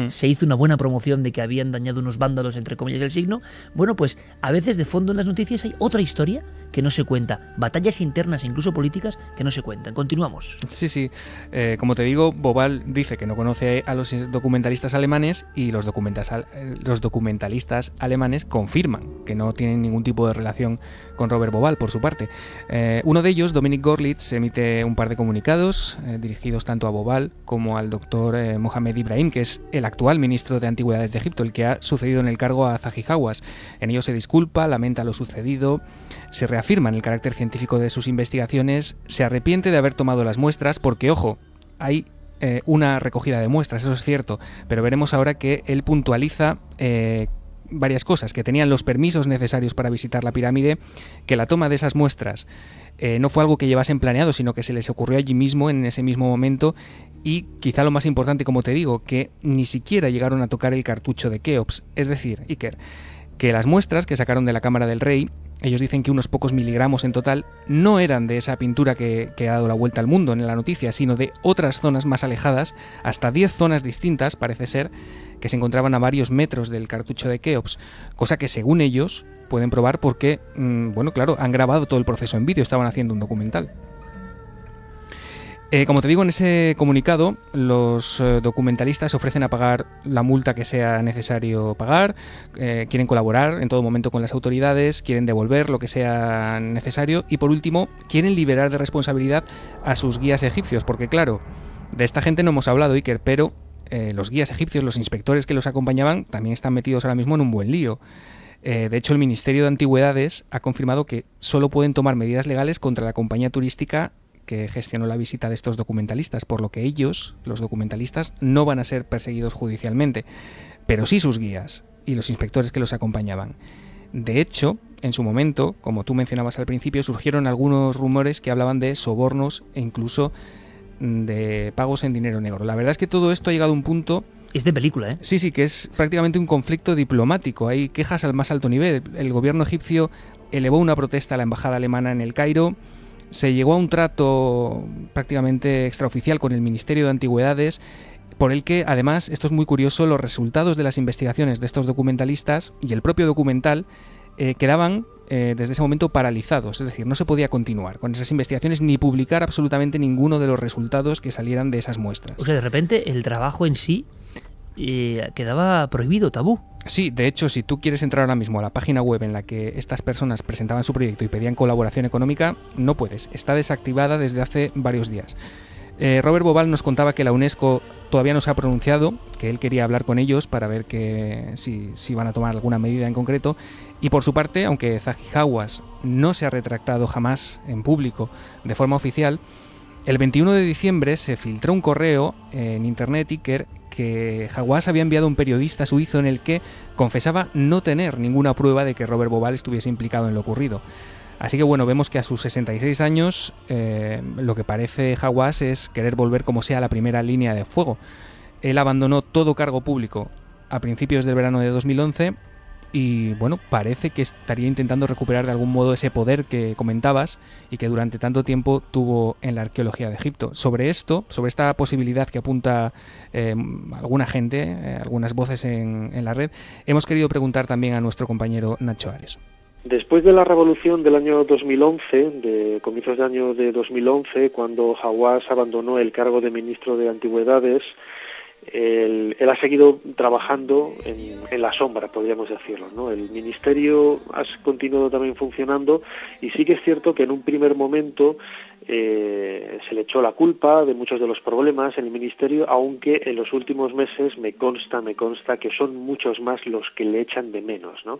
se hizo una buena promoción de que habían dañado unos vándalos, entre comillas, el signo. Bueno, pues a veces de fondo en las noticias hay otra historia que no se cuenta, batallas internas, incluso políticas, que no se cuentan. Continuamos. Sí, sí. Eh, como te digo, Bobal dice que no conoce a los documentalistas alemanes y los, eh, los documentalistas alemanes confirman que no tienen ningún tipo de relación con Robert Bobal, por su parte. Eh, uno de ellos, Dominic Gorlitz, emite un par de comunicados dirigidos tanto a Bobal como al doctor Mohamed Ibrahim, que es el actual ministro de Antigüedades de Egipto, el que ha sucedido en el cargo a Zahi Hawass. En ello se disculpa, lamenta lo sucedido, se reafirma en el carácter científico de sus investigaciones, se arrepiente de haber tomado las muestras porque, ojo, hay eh, una recogida de muestras, eso es cierto, pero veremos ahora que él puntualiza eh, varias cosas, que tenían los permisos necesarios para visitar la pirámide, que la toma de esas muestras eh, no fue algo que llevasen planeado, sino que se les ocurrió allí mismo, en ese mismo momento, y quizá lo más importante, como te digo, que ni siquiera llegaron a tocar el cartucho de Keops, es decir, Iker, que las muestras que sacaron de la cámara del rey, ellos dicen que unos pocos miligramos en total, no eran de esa pintura que, ha dado la vuelta al mundo en la noticia, sino de otras zonas más alejadas, hasta 10 zonas distintas, parece ser, que se encontraban a varios metros del cartucho de Keops, cosa que según ellos pueden probar porque, mm, bueno, claro, han grabado todo el proceso en vídeo, estaban haciendo un documental. Eh, como te digo, en ese comunicado, los eh, documentalistas ofrecen a pagar la multa que sea necesario pagar, eh, quieren colaborar en todo momento con las autoridades, quieren devolver lo que sea necesario y, por último, quieren liberar de responsabilidad a sus guías egipcios, porque, claro, de esta gente no hemos hablado, Iker, pero eh, los guías egipcios, los inspectores que los acompañaban, también están metidos ahora mismo en un buen lío. De hecho, el Ministerio de Antigüedades ha confirmado que solo pueden tomar medidas legales contra la compañía turística que gestionó la visita de estos documentalistas, por lo que ellos, los documentalistas, no van a ser perseguidos judicialmente, pero sí sus guías y los inspectores que los acompañaban. De hecho, en su momento, como tú mencionabas al principio, surgieron algunos rumores que hablaban de sobornos e incluso de pagos en dinero negro. La verdad es que todo esto ha llegado a un punto... Es de película, ¿eh? Sí, sí, que es prácticamente un conflicto diplomático. Hay quejas al más alto nivel. El gobierno egipcio elevó una protesta a la embajada alemana en el Cairo. Se llegó a un trato prácticamente extraoficial con el Ministerio de Antigüedades por el que, además, esto es muy curioso, los resultados de las investigaciones de estos documentalistas y el propio documental eh, quedaban eh, desde ese momento paralizados, es decir, no se podía continuar con esas investigaciones ni publicar absolutamente ninguno de los resultados que salieran de esas muestras. O sea, de repente el trabajo en sí eh, quedaba prohibido, tabú. Sí, de hecho, si tú quieres entrar ahora mismo a la página web en la que estas personas presentaban su proyecto y pedían colaboración económica, no puedes. Está desactivada desde hace varios días. Eh, Robert Bobal nos contaba que la UNESCO todavía no se ha pronunciado, que él quería hablar con ellos para ver que, si, si van a tomar alguna medida en concreto. Y por su parte, aunque Zahi Hawass no se ha retractado jamás en público de forma oficial, el 21 de diciembre se filtró un correo en internet Iker que Hawass había enviado a un periodista suizo en el que confesaba no tener ninguna prueba de que Robert Bobal estuviese implicado en lo ocurrido. Así que bueno, vemos que a sus 66 años eh, lo que parece Hawass es querer volver como sea a la primera línea de fuego. Él abandonó todo cargo público a principios del verano de 2011 y bueno, parece que estaría intentando recuperar de algún modo ese poder que comentabas y que durante tanto tiempo tuvo en la arqueología de Egipto. Sobre esto, sobre esta posibilidad que apunta eh, alguna gente, eh, algunas voces en, en la red, hemos querido preguntar también a nuestro compañero Nacho Ares. Después de la revolución del año 2011, de comienzos de año de 2011, cuando Hawass abandonó el cargo de ministro de Antigüedades, él, él, ha seguido trabajando en, en, la sombra, podríamos decirlo. ¿no? El ministerio ha continuado también funcionando y sí que es cierto que en un primer momento eh, se le echó la culpa de muchos de los problemas en el ministerio, aunque en los últimos meses me consta, me consta que son muchos más los que le echan de menos. ¿no?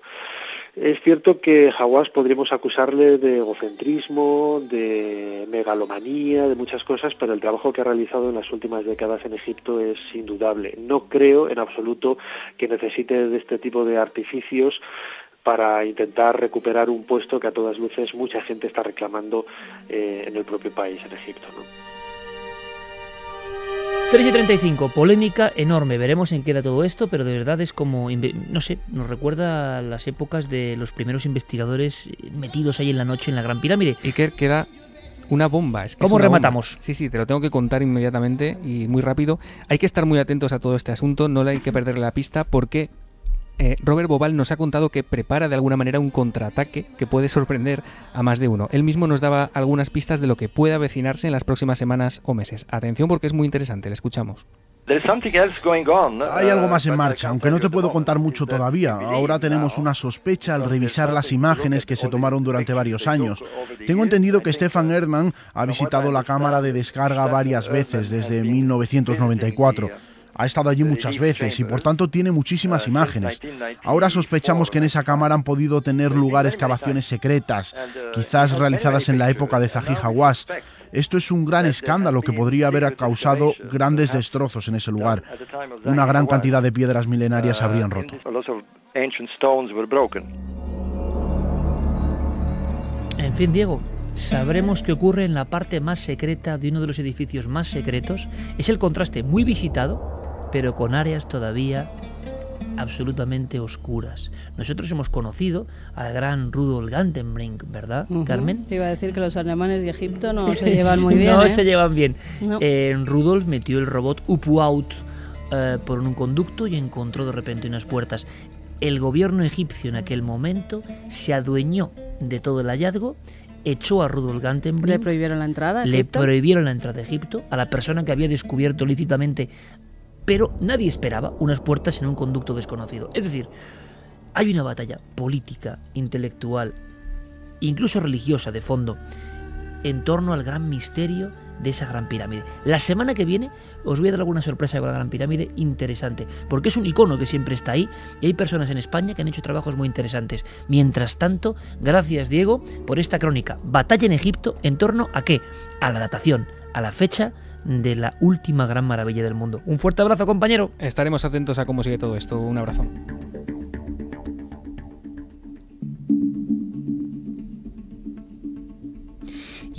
Es cierto que Hawass podríamos acusarle de egocentrismo, de megalomanía, de muchas cosas, pero el trabajo que ha realizado en las últimas décadas en Egipto es indudable. No creo en absoluto que necesite de este tipo de artificios para intentar recuperar un puesto que a todas luces mucha gente está reclamando eh, en el propio país, en Egipto. ¿no? 3 y 35, polémica enorme. Veremos en qué queda todo esto, pero de verdad es como, no sé, nos recuerda a las épocas de los primeros investigadores metidos ahí en la noche en la Gran Pirámide. Y que queda una bomba. Es que ¿Cómo es rematamos? Bomba. Sí, sí, te lo tengo que contar inmediatamente y muy rápido. Hay que estar muy atentos a todo este asunto, no le hay que perder la pista porque eh, Robert Bobal nos ha contado que prepara de alguna manera un contraataque que puede sorprender a más de uno. Él mismo nos daba algunas pistas de lo que puede avecinarse en las próximas semanas o meses. Atención porque es muy interesante, le escuchamos. Hay algo más en marcha, aunque no te puedo contar mucho todavía. Ahora tenemos una sospecha al revisar las imágenes que se tomaron durante varios años. Tengo entendido que Stefan Erdmann ha visitado la cámara de descarga varias veces desde 1994. Ha estado allí muchas veces y por tanto tiene muchísimas imágenes. Ahora sospechamos que en esa cámara han podido tener lugar excavaciones secretas, quizás realizadas en la época de Zahi Hawass. Esto es un gran escándalo que podría haber causado grandes destrozos en ese lugar. Una gran cantidad de piedras milenarias se habrían roto. En fin, Diego, sabremos qué ocurre en la parte más secreta de uno de los edificios más secretos. Es el contraste muy visitado, pero con áreas todavía absolutamente oscuras. Nosotros hemos conocido al gran Rudolf Gantenbrink, ¿verdad, uh -huh. Carmen? Te iba a decir que los alemanes y Egipto no se llevan muy bien. no ¿eh? se llevan bien. No. Eh, Rudolf metió el robot Upuaut eh, por un conducto y encontró de repente unas puertas. El gobierno egipcio en aquel momento se adueñó de todo el hallazgo echó a Rudolf Gantenbrink. Le prohibieron la entrada. A le prohibieron la entrada a Egipto a la persona que había descubierto lícitamente pero nadie esperaba unas puertas en un conducto desconocido. Es decir, hay una batalla política, intelectual, incluso religiosa de fondo, en torno al gran misterio de esa gran pirámide. La semana que viene os voy a dar alguna sorpresa con la gran pirámide interesante, porque es un icono que siempre está ahí y hay personas en España que han hecho trabajos muy interesantes. Mientras tanto, gracias Diego por esta crónica. Batalla en Egipto en torno a qué? A la datación, a la fecha de la última gran maravilla del mundo. Un fuerte abrazo, compañero. Estaremos atentos a cómo sigue todo esto. Un abrazo.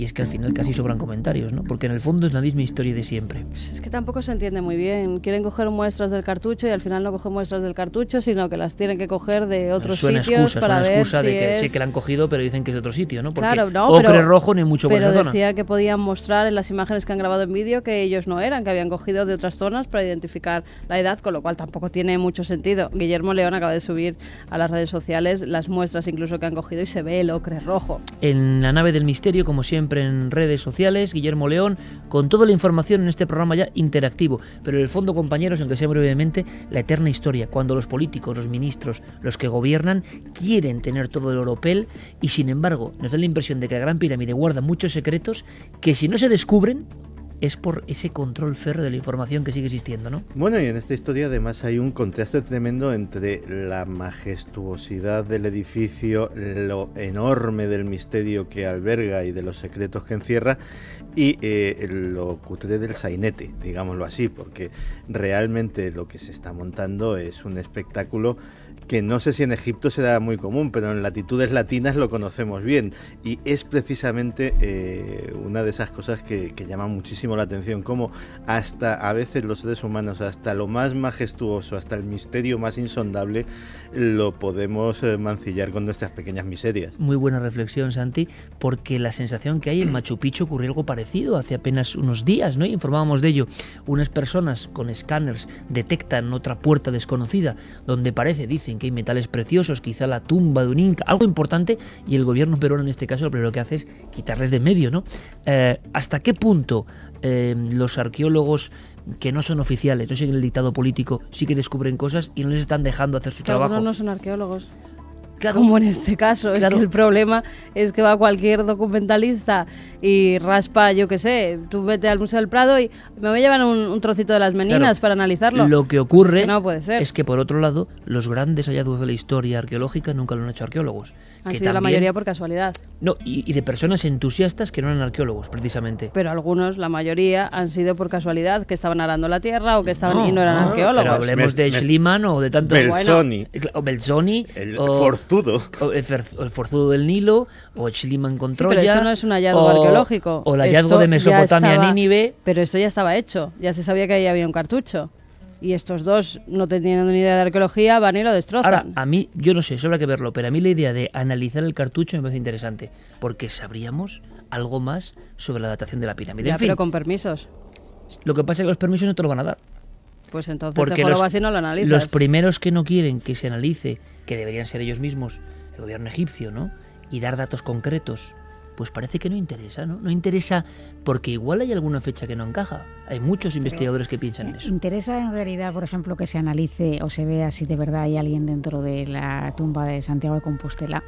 Y es que al final casi sobran comentarios, ¿no? Porque en el fondo es la misma historia de siempre. Pues es que tampoco se entiende muy bien. Quieren coger muestras del cartucho y al final no cogen muestras del cartucho, sino que las tienen que coger de otros suena sitios excusa, para suena ver excusa si de que es... sí que la han cogido, pero dicen que es de otro sitio, ¿no? Porque Claro, no, ocre pero, rojo ni mucho pero esa zona. decía que podían mostrar en las imágenes que han grabado en vídeo que ellos no eran, que habían cogido de otras zonas para identificar la edad, con lo cual tampoco tiene mucho sentido. Guillermo León acaba de subir a las redes sociales las muestras incluso que han cogido y se ve el ocre rojo. En la nave del misterio, como siempre en redes sociales, Guillermo León, con toda la información en este programa ya interactivo. Pero en el fondo, compañeros, aunque sea brevemente, la eterna historia, cuando los políticos, los ministros, los que gobiernan, quieren tener todo el oropel y sin embargo nos da la impresión de que la Gran Pirámide guarda muchos secretos que si no se descubren, es por ese control férreo de la información que sigue existiendo, ¿no? Bueno, y en esta historia además hay un contraste tremendo entre la majestuosidad del edificio, lo enorme del misterio que alberga y de los secretos que encierra, y eh, lo cutre del sainete, digámoslo así, porque realmente lo que se está montando es un espectáculo que no sé si en Egipto será muy común, pero en latitudes latinas lo conocemos bien. Y es precisamente eh, una de esas cosas que, llama muchísimo la atención, como hasta a veces los seres humanos, hasta lo más majestuoso, hasta el misterio más insondable, lo podemos eh, mancillar con nuestras pequeñas miserias. Muy buena reflexión, Santi, porque la sensación que hay en Machu Picchu ocurrió algo parecido hace apenas unos días, ¿no? Informábamos de ello. Unas personas con escáneres detectan otra puerta desconocida, donde parece, dicen que hay metales preciosos, quizá la tumba de un inca, algo importante, y el gobierno peruano en este caso lo primero que hace es quitarles de medio, ¿no? Eh, ¿Hasta qué punto eh, los arqueólogos que no son oficiales, no siguen el dictado político, sí que descubren cosas y no les están dejando hacer su Que trabajo? no son arqueólogos. Claro. Como en este caso, Claro. es que el problema es que va cualquier documentalista y raspa, yo qué sé, tú vete al Museo del Prado y me voy a llevar un, un trocito de las meninas Claro. para analizarlo. Lo que ocurre Es que no puede ser. es que, por otro lado, los grandes hallazgos de la historia arqueológica nunca lo han hecho arqueólogos. Han que sido la mayoría por casualidad. No, y, y de personas entusiastas que no eran arqueólogos, precisamente. Pero algunos, la mayoría, han sido por casualidad, que estaban arando la tierra o que estaban No, y no eran no, arqueólogos. Pero hablemos de Schliemann o de tantos... Belzoni. Bueno, o Belzoni. El o- forzudo. o el, fer- o el forzudo del Nilo, o Schliemann con Sí, pero Troya, esto no es un hallazgo o- arqueológico. O el hallazgo Esto de Mesopotamia, estaba- Nínive. Pero esto ya estaba hecho, ya se sabía que ahí había un cartucho. Y estos dos, no teniendo ni idea de arqueología, van y lo destrozan. Ahora, a mí, yo no sé, eso habrá que verlo, pero a mí la idea de analizar el cartucho me parece interesante, porque sabríamos algo más sobre la datación de la pirámide. Ya, en fin, pero con permisos. lo que pasa es que los permisos no te lo van a dar. Pues entonces Porque te los, y no lo analizas. los primeros que no quieren que se analice, que deberían ser ellos mismos, el gobierno egipcio, ¿no? Y dar datos concretos, pues parece que no interesa, ¿no? No interesa porque igual hay alguna fecha que no encaja. Hay muchos investigadores que piensan en eso. ¿Interesa en realidad, por ejemplo, que se analice o se vea si de verdad hay alguien dentro de la tumba de Santiago de Compostela?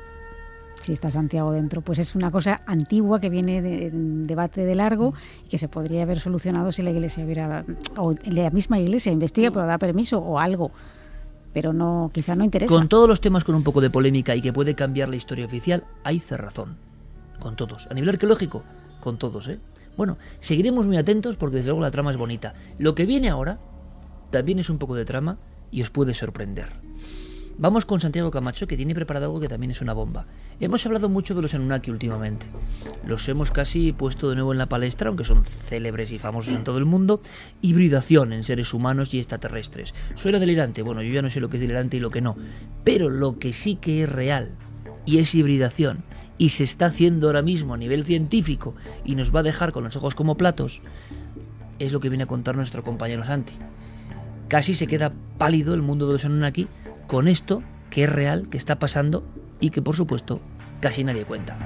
Si está Santiago dentro, pues es una cosa antigua que viene de, de debate de largo y que se podría haber solucionado si la iglesia hubiera, o la misma iglesia investiga, pero da permiso o algo. Pero no, quizá no interesa. Con todos los temas con un poco de polémica y que puede cambiar la historia oficial, hay cerrazón. Con todos. A nivel arqueológico, con todos, ¿eh? Bueno, seguiremos muy atentos porque desde luego la trama es bonita. Lo que viene ahora también es un poco de trama y os puede sorprender. Vamos con Santiago Camacho, que tiene preparado algo que también es una bomba. Hemos hablado mucho de los Anunnaki últimamente. Los hemos casi puesto de nuevo en la palestra, aunque son célebres y famosos en todo el mundo. Hibridación en seres humanos y extraterrestres. Suena delirante, bueno, yo ya no sé lo que es delirante y lo que no. Pero lo que sí que es real y es hibridación y se está haciendo ahora mismo a nivel científico y nos va a dejar con los ojos como platos, es lo que viene a contar nuestro compañero Santi. Casi se queda pálido el mundo de los Anunnaki con esto que es real, que está pasando y que por supuesto casi nadie cuenta.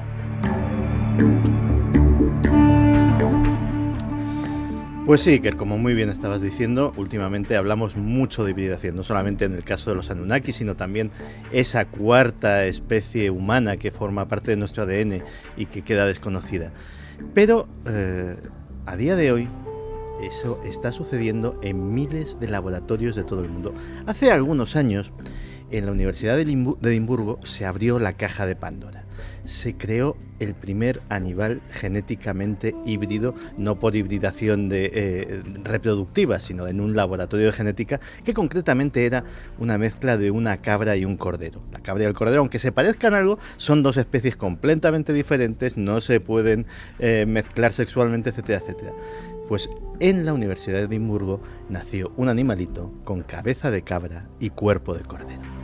Pues sí, que como muy bien estabas diciendo, últimamente hablamos mucho de hibridación, no solamente en el caso de los Anunnaki, sino también esa cuarta especie humana que forma parte de nuestro ADN y que queda desconocida. Pero eh, a día de hoy eso está sucediendo en miles de laboratorios de todo el mundo. Hace algunos años, en la Universidad de Edimburgo se abrió la caja de Pandora. Se creó el primer animal genéticamente híbrido, no por hibridación de, eh, reproductiva, sino en un laboratorio de genética que concretamente era una mezcla de una cabra y un cordero. La cabra y el cordero, aunque se parezcan algo, son dos especies completamente diferentes, no se pueden eh, mezclar sexualmente, etcétera, etcétera. Pues en la Universidad de Edimburgo nació un animalito con cabeza de cabra y cuerpo de cordero.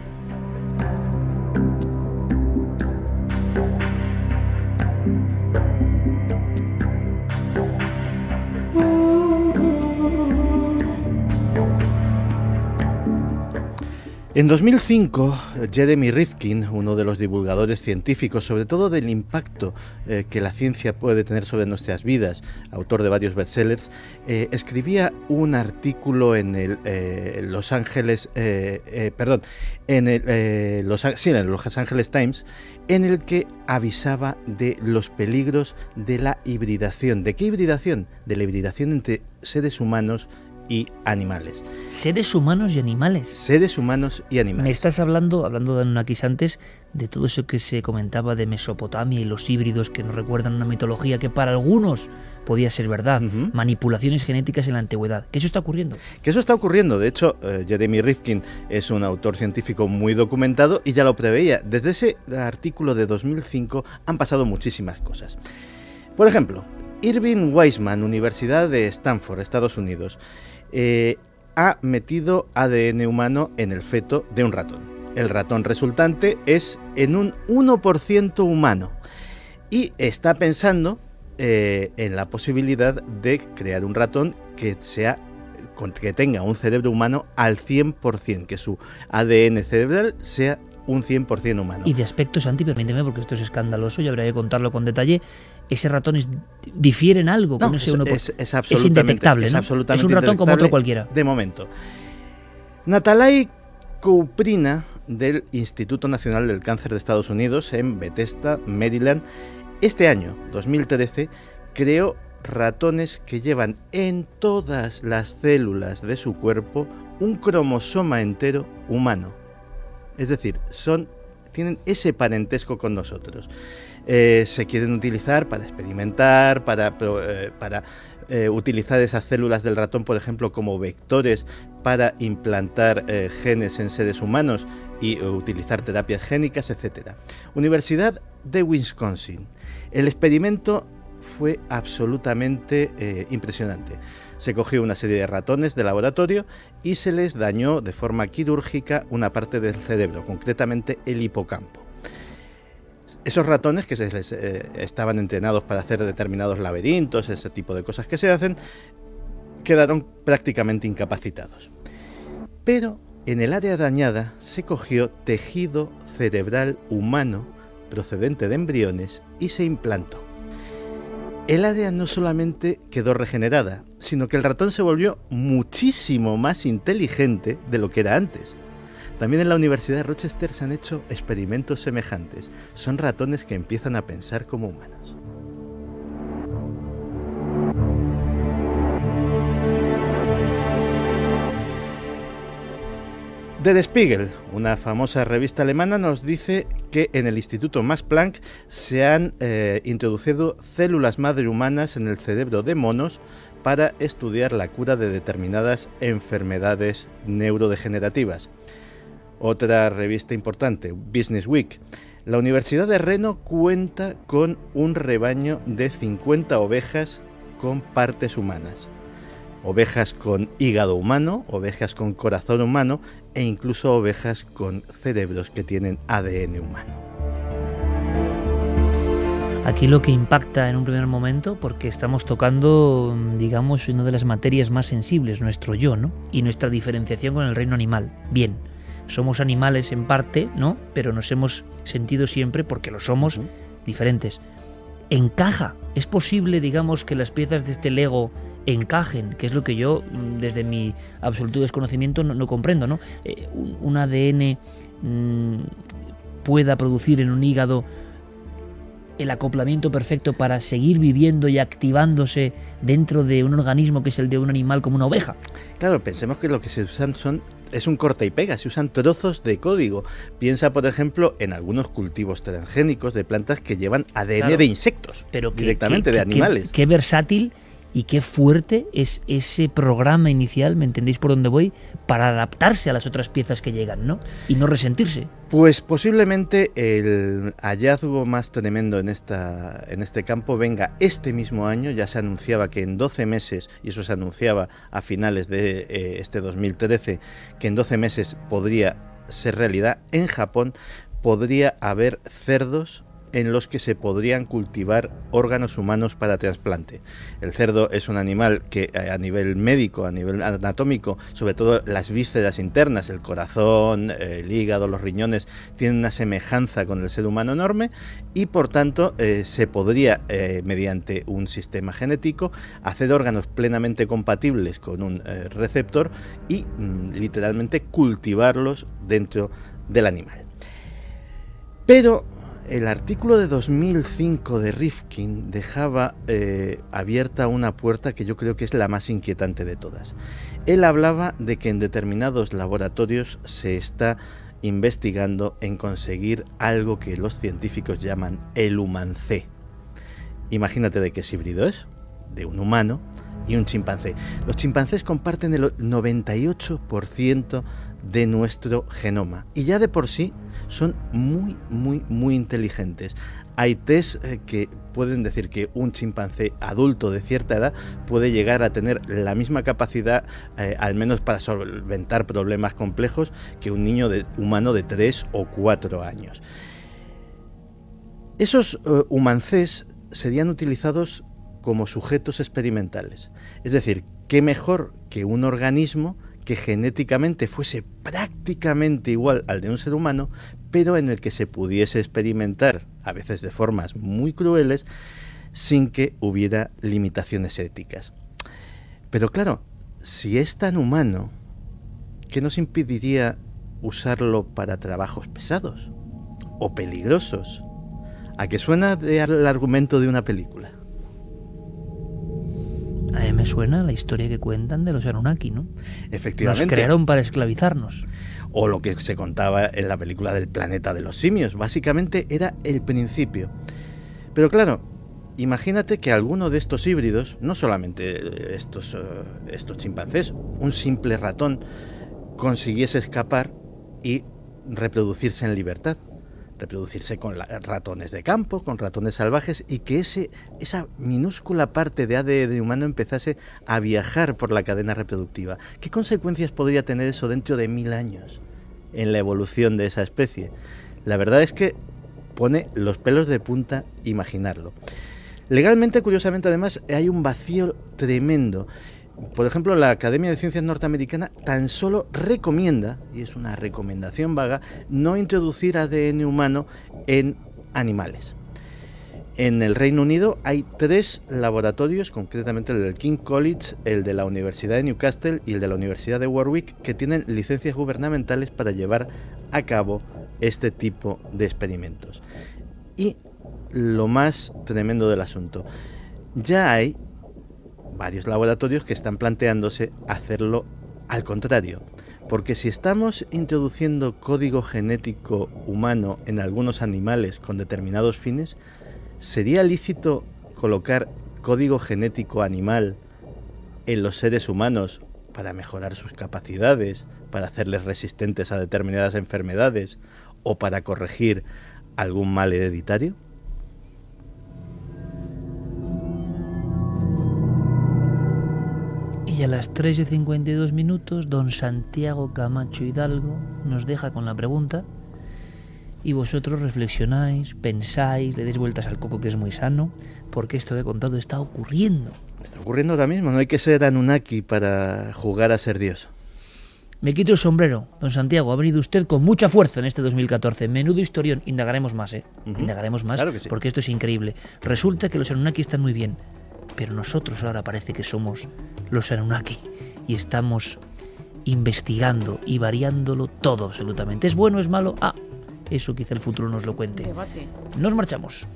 En 2005, Jeremy Rifkin, uno de los divulgadores científicos, sobre todo del impacto eh, que la ciencia puede tener sobre nuestras vidas, autor de varios bestsellers, eh, escribía un artículo en el eh, Los Ángeles, eh, perdón, en el, los, sí, en Los Angeles Times, en el que avisaba de los peligros de la hibridación. ¿De qué hibridación? De la hibridación entre seres humanos animales. Seres humanos y animales. Seres humanos y animales. Me estás hablando, hablando de Anunnakis antes, de todo eso que se comentaba de Mesopotamia y los híbridos que nos recuerdan una mitología que para algunos podía ser verdad, manipulaciones genéticas en la antigüedad. ¿Que eso está ocurriendo? Que eso está ocurriendo. De hecho, eh, Jeremy Rifkin es un autor científico muy documentado y ya lo preveía. Desde ese artículo de 2005 han pasado muchísimas cosas. Por ejemplo, Irving Weisman, Universidad de Stanford, Estados Unidos, eh, ha metido ADN humano en el feto de un ratón. El ratón resultante es en un 1% humano y está pensando eh, en la posibilidad de crear un ratón que sea que tenga un cerebro humano al 100%, que su ADN cerebral sea un 100% humano. Y de aspecto, Santi, permíteme, porque esto es escandaloso y habría que contarlo con detalle, ese ratón es, difiere en algo con ese uno es, es, es indetectable, es, absolutamente es un ratón como otro cualquiera. De momento. Natalai Couprina del Instituto Nacional del Cáncer de Estados Unidos en Bethesda, Maryland, este año, 2013, creó ratones que llevan en todas las células de su cuerpo un cromosoma entero humano. Es decir, son, tienen ese parentesco con nosotros. Eh, se quieren utilizar para experimentar, para, eh, eh, utilizar esas células del ratón, por ejemplo, como vectores para implantar genes en seres humanos y utilizar terapias génicas, etc. Universidad de Wisconsin. El experimento fue absolutamente impresionante. Se cogió una serie de ratones de laboratorio y se les dañó de forma quirúrgica una parte del cerebro, concretamente el hipocampo. Esos ratones que se les, eh, estaban entrenados para hacer determinados laberintos, ese tipo de cosas que se hacen, quedaron prácticamente incapacitados. Pero en el área dañada se cogió tejido cerebral humano procedente de embriones y se implantó. El área no solamente quedó regenerada, sino que el ratón se volvió muchísimo más inteligente de lo que era antes. También en la Universidad de Rochester se han hecho experimentos semejantes. Son ratones que empiezan a pensar como humanos. Der Spiegel, una famosa revista alemana, nos dice que en el Instituto Max Planck se han eh, introducido células madre humanas en el cerebro de monos para estudiar la cura de determinadas enfermedades neurodegenerativas. Otra revista importante, Business Week. La Universidad de Reno cuenta con un rebaño de 50 ovejas con partes humanas. Ovejas con hígado humano, ovejas con corazón humano e incluso ovejas con cerebros que tienen ADN humano. Aquí lo que impacta en un primer momento, porque estamos tocando, digamos, una de las materias más sensibles, nuestro yo, ¿no? Y nuestra diferenciación con el reino animal. Bien, somos animales en parte, ¿no? Pero nos hemos sentido siempre, porque lo somos, diferentes. Encaja. Es posible, digamos, que las piezas de este Lego encajen, que es lo que yo, mm, desde mi absoluto desconocimiento, no, comprendo, ¿no? Eh, un, ADN mm, pueda producir en un hígado el acoplamiento perfecto para seguir viviendo y activándose dentro de un organismo que es el de un animal como una oveja. Claro, pensemos que lo que se usan son es un corta y pega, se usan trozos de código. Piensa, por ejemplo, en algunos cultivos transgénicos de plantas que llevan ADN de insectos, pero directamente de animales. qué versátil y qué fuerte es ese programa inicial, ¿me entendéis por dónde voy? Para adaptarse a las otras piezas que llegan, ¿no? Y no resentirse. Pues posiblemente el hallazgo más tremendo en, esta, en este campo venga este mismo año. Ya se anunciaba que en 12 meses, y eso se anunciaba a finales de eh, este 2013, que en 12 meses podría ser realidad. En Japón podría haber cerdos en los que se podrían cultivar órganos humanos para trasplante. El cerdo es un animal que eh, a nivel médico, a nivel anatómico, sobre todo las vísceras internas, el corazón, el hígado, los riñones, tienen una semejanza con el ser humano enorme y por tanto eh, se podría, eh, mediante un sistema genético, hacer órganos plenamente compatibles con un receptor y mm, literalmente cultivarlos dentro del animal. Pero el artículo de 2005 de Rifkin dejaba eh, abierta una puerta que yo creo que es la más inquietante de todas. Él hablaba de que en determinados laboratorios se está investigando en conseguir algo que los científicos llaman el humancé. Imagínate de qué híbrido es, de un humano y un chimpancé. Los chimpancés comparten el 98% de nuestro genoma y ya de por sí son muy, muy, muy inteligentes. Hay test eh, que pueden decir que un chimpancé adulto de cierta edad puede llegar a tener la misma capacidad, eh, al menos para solventar problemas complejos, que un niño humano de 3 o 4 años. Esos uh, humancés serían utilizados como sujetos experimentales. Es decir, qué mejor que un organismo que genéticamente fuese prácticamente igual al de un ser humano, pero en el que se pudiese experimentar, a veces de formas muy crueles, sin que hubiera limitaciones éticas. Pero claro, si es tan humano, ¿qué nos impediría usarlo para trabajos pesados o peligrosos? ¿A qué suena el argumento de una película? A mí me suena la historia que cuentan de los Anunnaki, ¿no? Efectivamente. Nos crearon para esclavizarnos. O lo que se contaba en la película del planeta de los simios. Básicamente era el principio. Pero claro, imagínate que alguno de estos híbridos, no solamente estos, uh, estos chimpancés, un simple ratón, consiguiese escapar y reproducirse en libertad reproducirse con ratones de campo, con ratones salvajes, y que ese, esa minúscula parte de ADN humano empezase a viajar por la cadena reproductiva. ¿Qué consecuencias podría tener eso dentro de mil años en la evolución de esa especie? La verdad es que pone los pelos de punta imaginarlo. Legalmente, curiosamente, además, hay un vacío tremendo por ejemplo, la Academia de Ciencias Norteamericana tan solo recomienda, y es una recomendación vaga, no introducir ADN humano en animales. En el Reino Unido hay tres laboratorios, concretamente el del King College, el de la Universidad de Newcastle y el de la Universidad de Warwick, que tienen licencias gubernamentales para llevar a cabo este tipo de experimentos. Y lo más tremendo del asunto, ya hay varios laboratorios que están planteándose hacerlo al contrario. Porque si estamos introduciendo código genético humano en algunos animales con determinados fines, ¿sería lícito colocar código genético animal en los seres humanos para mejorar sus capacidades, para hacerles resistentes a determinadas enfermedades o para corregir algún mal hereditario? Y a las 3 y 52 minutos, don Santiago Camacho Hidalgo nos deja con la pregunta y vosotros reflexionáis, pensáis, le deis vueltas al coco que es muy sano, porque esto que he contado está ocurriendo. Está ocurriendo ahora mismo, no hay que ser Anunnaki para jugar a ser Dios. Me quito el sombrero, don Santiago, ha venido usted con mucha fuerza en este 2014. Menudo historión, indagaremos más, ¿eh? Indagaremos más, porque esto es increíble. Resulta que los Anunnaki están muy bien, pero nosotros ahora parece que somos los Anunnaki y estamos investigando y variándolo todo absolutamente. ¿Es bueno, es malo? Ah, eso quizá el futuro nos lo cuente. Nos marchamos.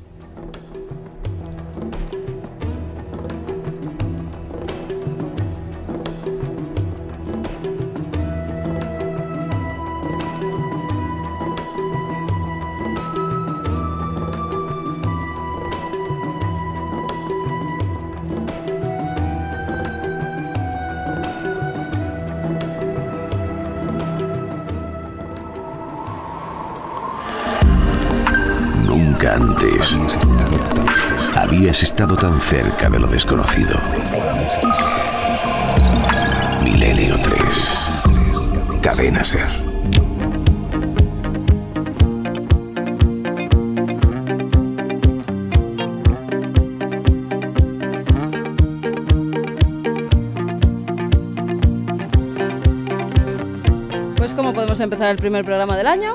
Estado tan cerca de lo desconocido. Milenio 3. Cadena Ser. Pues ¿cómo podemos empezar el primer programa del año?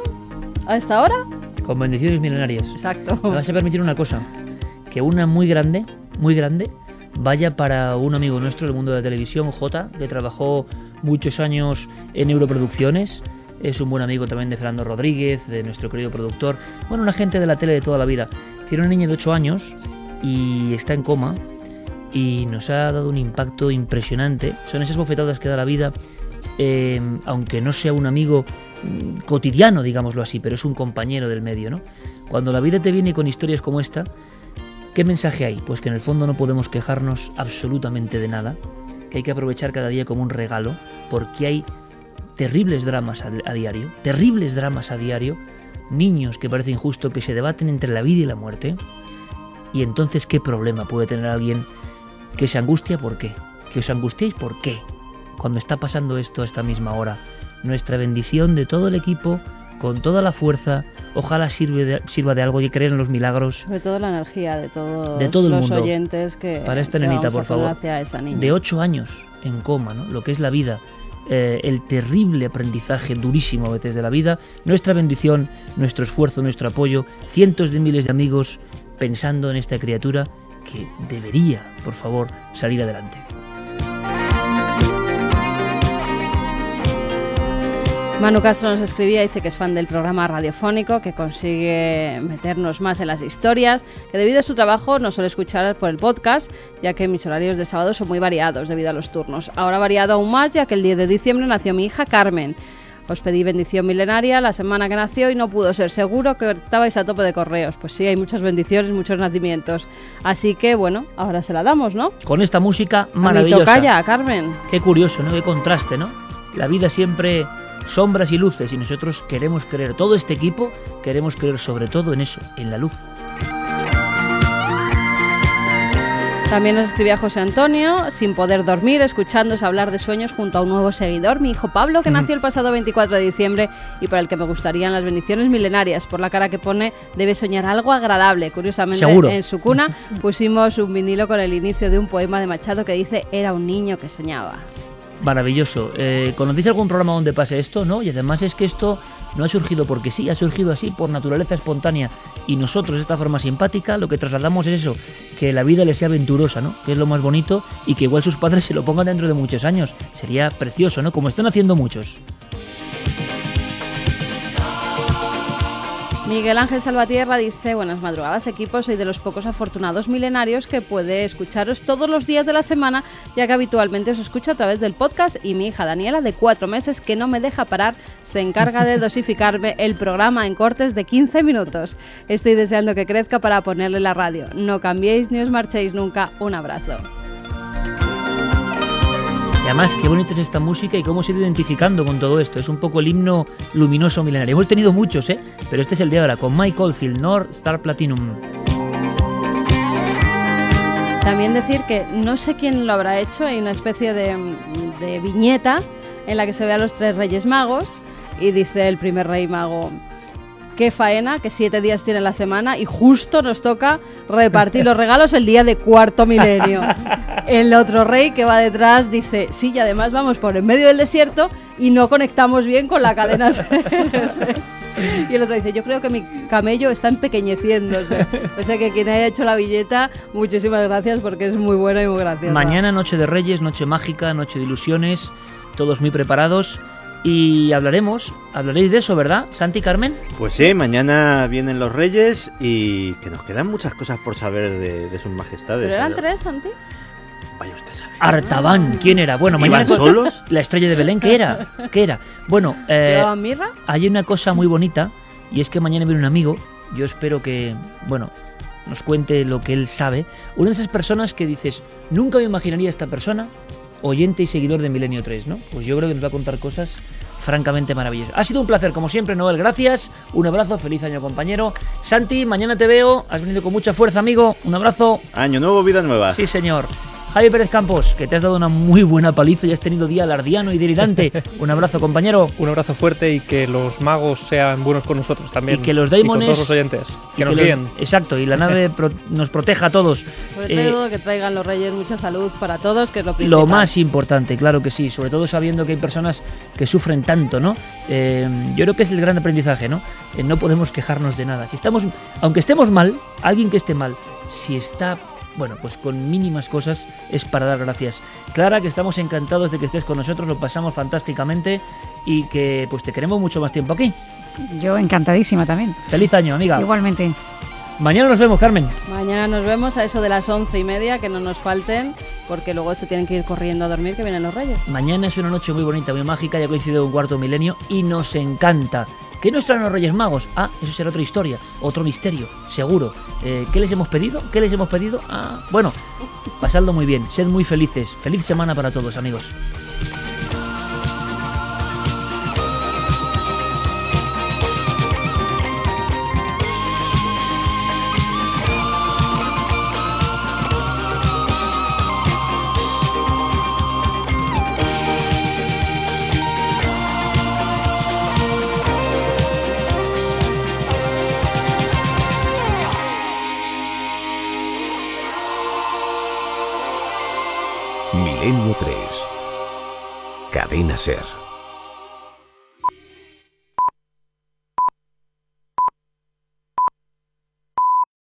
¿A esta hora? Con bendiciones milenarias. Exacto. Me vas a permitir una cosa, que una muy grande, muy grande, vaya para un amigo nuestro del mundo de la televisión, J, que trabajó muchos años en Europroducciones, es un buen amigo también de Fernando Rodríguez, de nuestro querido productor, bueno, una gente de la tele de toda la vida. Tiene una niña de 8 años y está en coma y nos ha dado un impacto impresionante. Son esas bofetadas que da la vida, eh, aunque no sea un amigo mm, cotidiano, digámoslo así, pero es un compañero del medio, ¿no? Cuando la vida te viene con historias como esta, ¿qué mensaje hay? Pues que en el fondo no podemos quejarnos absolutamente de nada, que hay que aprovechar cada día como un regalo, porque hay terribles dramas a, diario, terribles dramas a diario, niños que parece injusto que se debaten entre la vida y la muerte, y entonces ¿qué problema puede tener alguien que se angustia por qué? Que os angustiéis por qué? Cuando está pasando esto a esta misma hora. Nuestra bendición de todo el equipo, con toda la fuerza, ojalá sirve de- sirva de algo y creer en los milagros Sobre todo la energía de todos de todo los mundo. oyentes que para esta que nenita, por favor. hacia esa niña. De 8 años en coma, ¿no? Lo que es la vida. eh, el terrible aprendizaje durísimo a veces de la vida, nuestra bendición, nuestro esfuerzo, nuestro apoyo, cientos de miles de amigos pensando en esta criatura que debería, por favor, salir adelante. Manu Castro nos escribía, dice que es fan del programa radiofónico, que consigue meternos más en las historias, que debido a su trabajo no suele escuchar por el podcast, ya que mis horarios de sábado son muy variados debido a los turnos. Ahora ha variado aún más, ya que el 10 de diciembre nació mi hija Carmen. Os pedí bendición milenaria la semana que nació y no pudo ser. Seguro que estabais a tope de correos. Pues sí, hay muchas bendiciones, muchos nacimientos. Así que bueno, ahora se la damos, ¿no? Con esta música A mi maravillosa. tocaya, Carmen. Qué curioso, ¿no? Qué contraste, ¿no? La vida siempre sombras y luces y nosotros queremos creer, todo este equipo queremos creer sobre todo en eso, en la luz. También nos escribía José Antonio, sin poder dormir, escuchándose hablar de sueños junto a un nuevo seguidor, mi hijo Pablo, que nació el pasado 24 de diciembre y por el que me gustarían las bendiciones milenarias. Por la cara que pone, debe soñar algo agradable. Curiosamente, Seguro. en su cuna pusimos un vinilo con el inicio de un poema de Machado que dice, era un niño que soñaba. Maravilloso. Eh, ¿Conocéis algún programa donde pase esto? ¿No? Y además es que esto no ha surgido porque sí, ha surgido así, por naturaleza espontánea. Y nosotros, de esta forma simpática, lo que trasladamos es eso, que la vida les sea aventurosa, ¿no? Que es lo más bonito y que igual sus padres se lo pongan dentro de muchos años. Sería precioso, ¿no? Como están haciendo muchos. Miguel Ángel Salvatierra dice, buenas madrugadas equipos, soy de los pocos afortunados milenarios que puede escucharos todos los días de la semana, ya que habitualmente os escucho a través del podcast y mi hija Daniela, de cuatro meses, que no me deja parar, se encarga de dosificarme el programa en cortes de 15 minutos. Estoy deseando que crezca para ponerle la radio. No cambiéis ni os marchéis nunca. Un abrazo. Además, qué bonita es esta música y cómo se ha ido identificando con todo esto. Es un poco el himno luminoso milenario. Hemos tenido muchos, ¿eh? Pero este es el de ahora, con Mike Oldfield, North Star Platinum. También decir que no sé quién lo habrá hecho, hay una especie de viñeta en la que se ve a los tres reyes magos y dice el primer rey mago, qué faena, que siete días tiene la semana y justo nos toca repartir los regalos el día de cuarto milenio. El otro rey que va detrás dice, sí, y además vamos por en medio del desierto y no conectamos bien con la cadena. Y el otro dice, yo creo que mi camello está empequeñeciéndose. O sea que quien haya hecho la billeta, muchísimas gracias porque es muy buena y muy graciosa. Mañana, noche de Reyes, noche mágica, noche de ilusiones, todos muy preparados. Y hablaremos, hablaréis de eso, ¿verdad, Santi Carmen? Pues sí, mañana vienen los Reyes y que nos quedan muchas cosas por saber de, de sus majestades. ¿Pero eran tres, Santi? Artaban, ¿quién era? Bueno, mañana ¿Iban solos? La estrella de Belén, ¿qué era? ¿Qué era? Bueno, eh, hay una cosa muy bonita y es que mañana viene un amigo. Yo espero que, bueno, nos cuente lo que él sabe. Una de esas personas que dices, nunca me imaginaría esta persona, oyente y seguidor de Milenio 3, ¿no? Pues yo creo que nos va a contar cosas francamente maravillosas. Ha sido un placer, como siempre, Noel. Gracias. Un abrazo, feliz año, compañero. Santi, mañana te veo. Has venido con mucha fuerza, amigo. Un abrazo. Año nuevo, vida nueva. Sí, señor. Javi Pérez Campos, que te has dado una muy buena paliza y has tenido día alardiano y delirante. Un abrazo, compañero. Un abrazo fuerte y que los magos sean buenos con nosotros también. Y que los con daimones. todos los oyentes. Que nos guíen. Exacto, y la nave pro- nos proteja a todos. Sobre Eh, todo que traigan los reyes mucha salud para todos, que es lo principal. lo más importante, claro que sí, sobre todo sabiendo que hay personas que sufren tanto, ¿no? Eh, yo creo que es el gran aprendizaje, ¿no? Eh, no podemos quejarnos de nada. Si estamos, aunque estemos mal, alguien que esté mal, si está bueno, pues con mínimas cosas es para dar gracias. Clara, que estamos encantados de que estés con nosotros, lo pasamos fantásticamente y que pues te queremos mucho más tiempo aquí. Yo encantadísima también. Feliz año, amiga. Igualmente. Mañana nos vemos, Carmen. Mañana nos vemos a eso de las once y media, que no nos falten, porque luego se tienen que ir corriendo a dormir, que vienen los reyes. Mañana es una noche muy bonita, muy mágica, ya coincidido un cuarto milenio y nos encanta. ¿Qué nos traen los Reyes Magos? Ah, eso será otra historia, otro misterio, seguro. Eh, ¿Qué les hemos pedido? ¿Qué les hemos pedido? Ah, bueno, pasadlo muy bien, sed muy felices. Feliz semana para todos, amigos. Cadena Ser.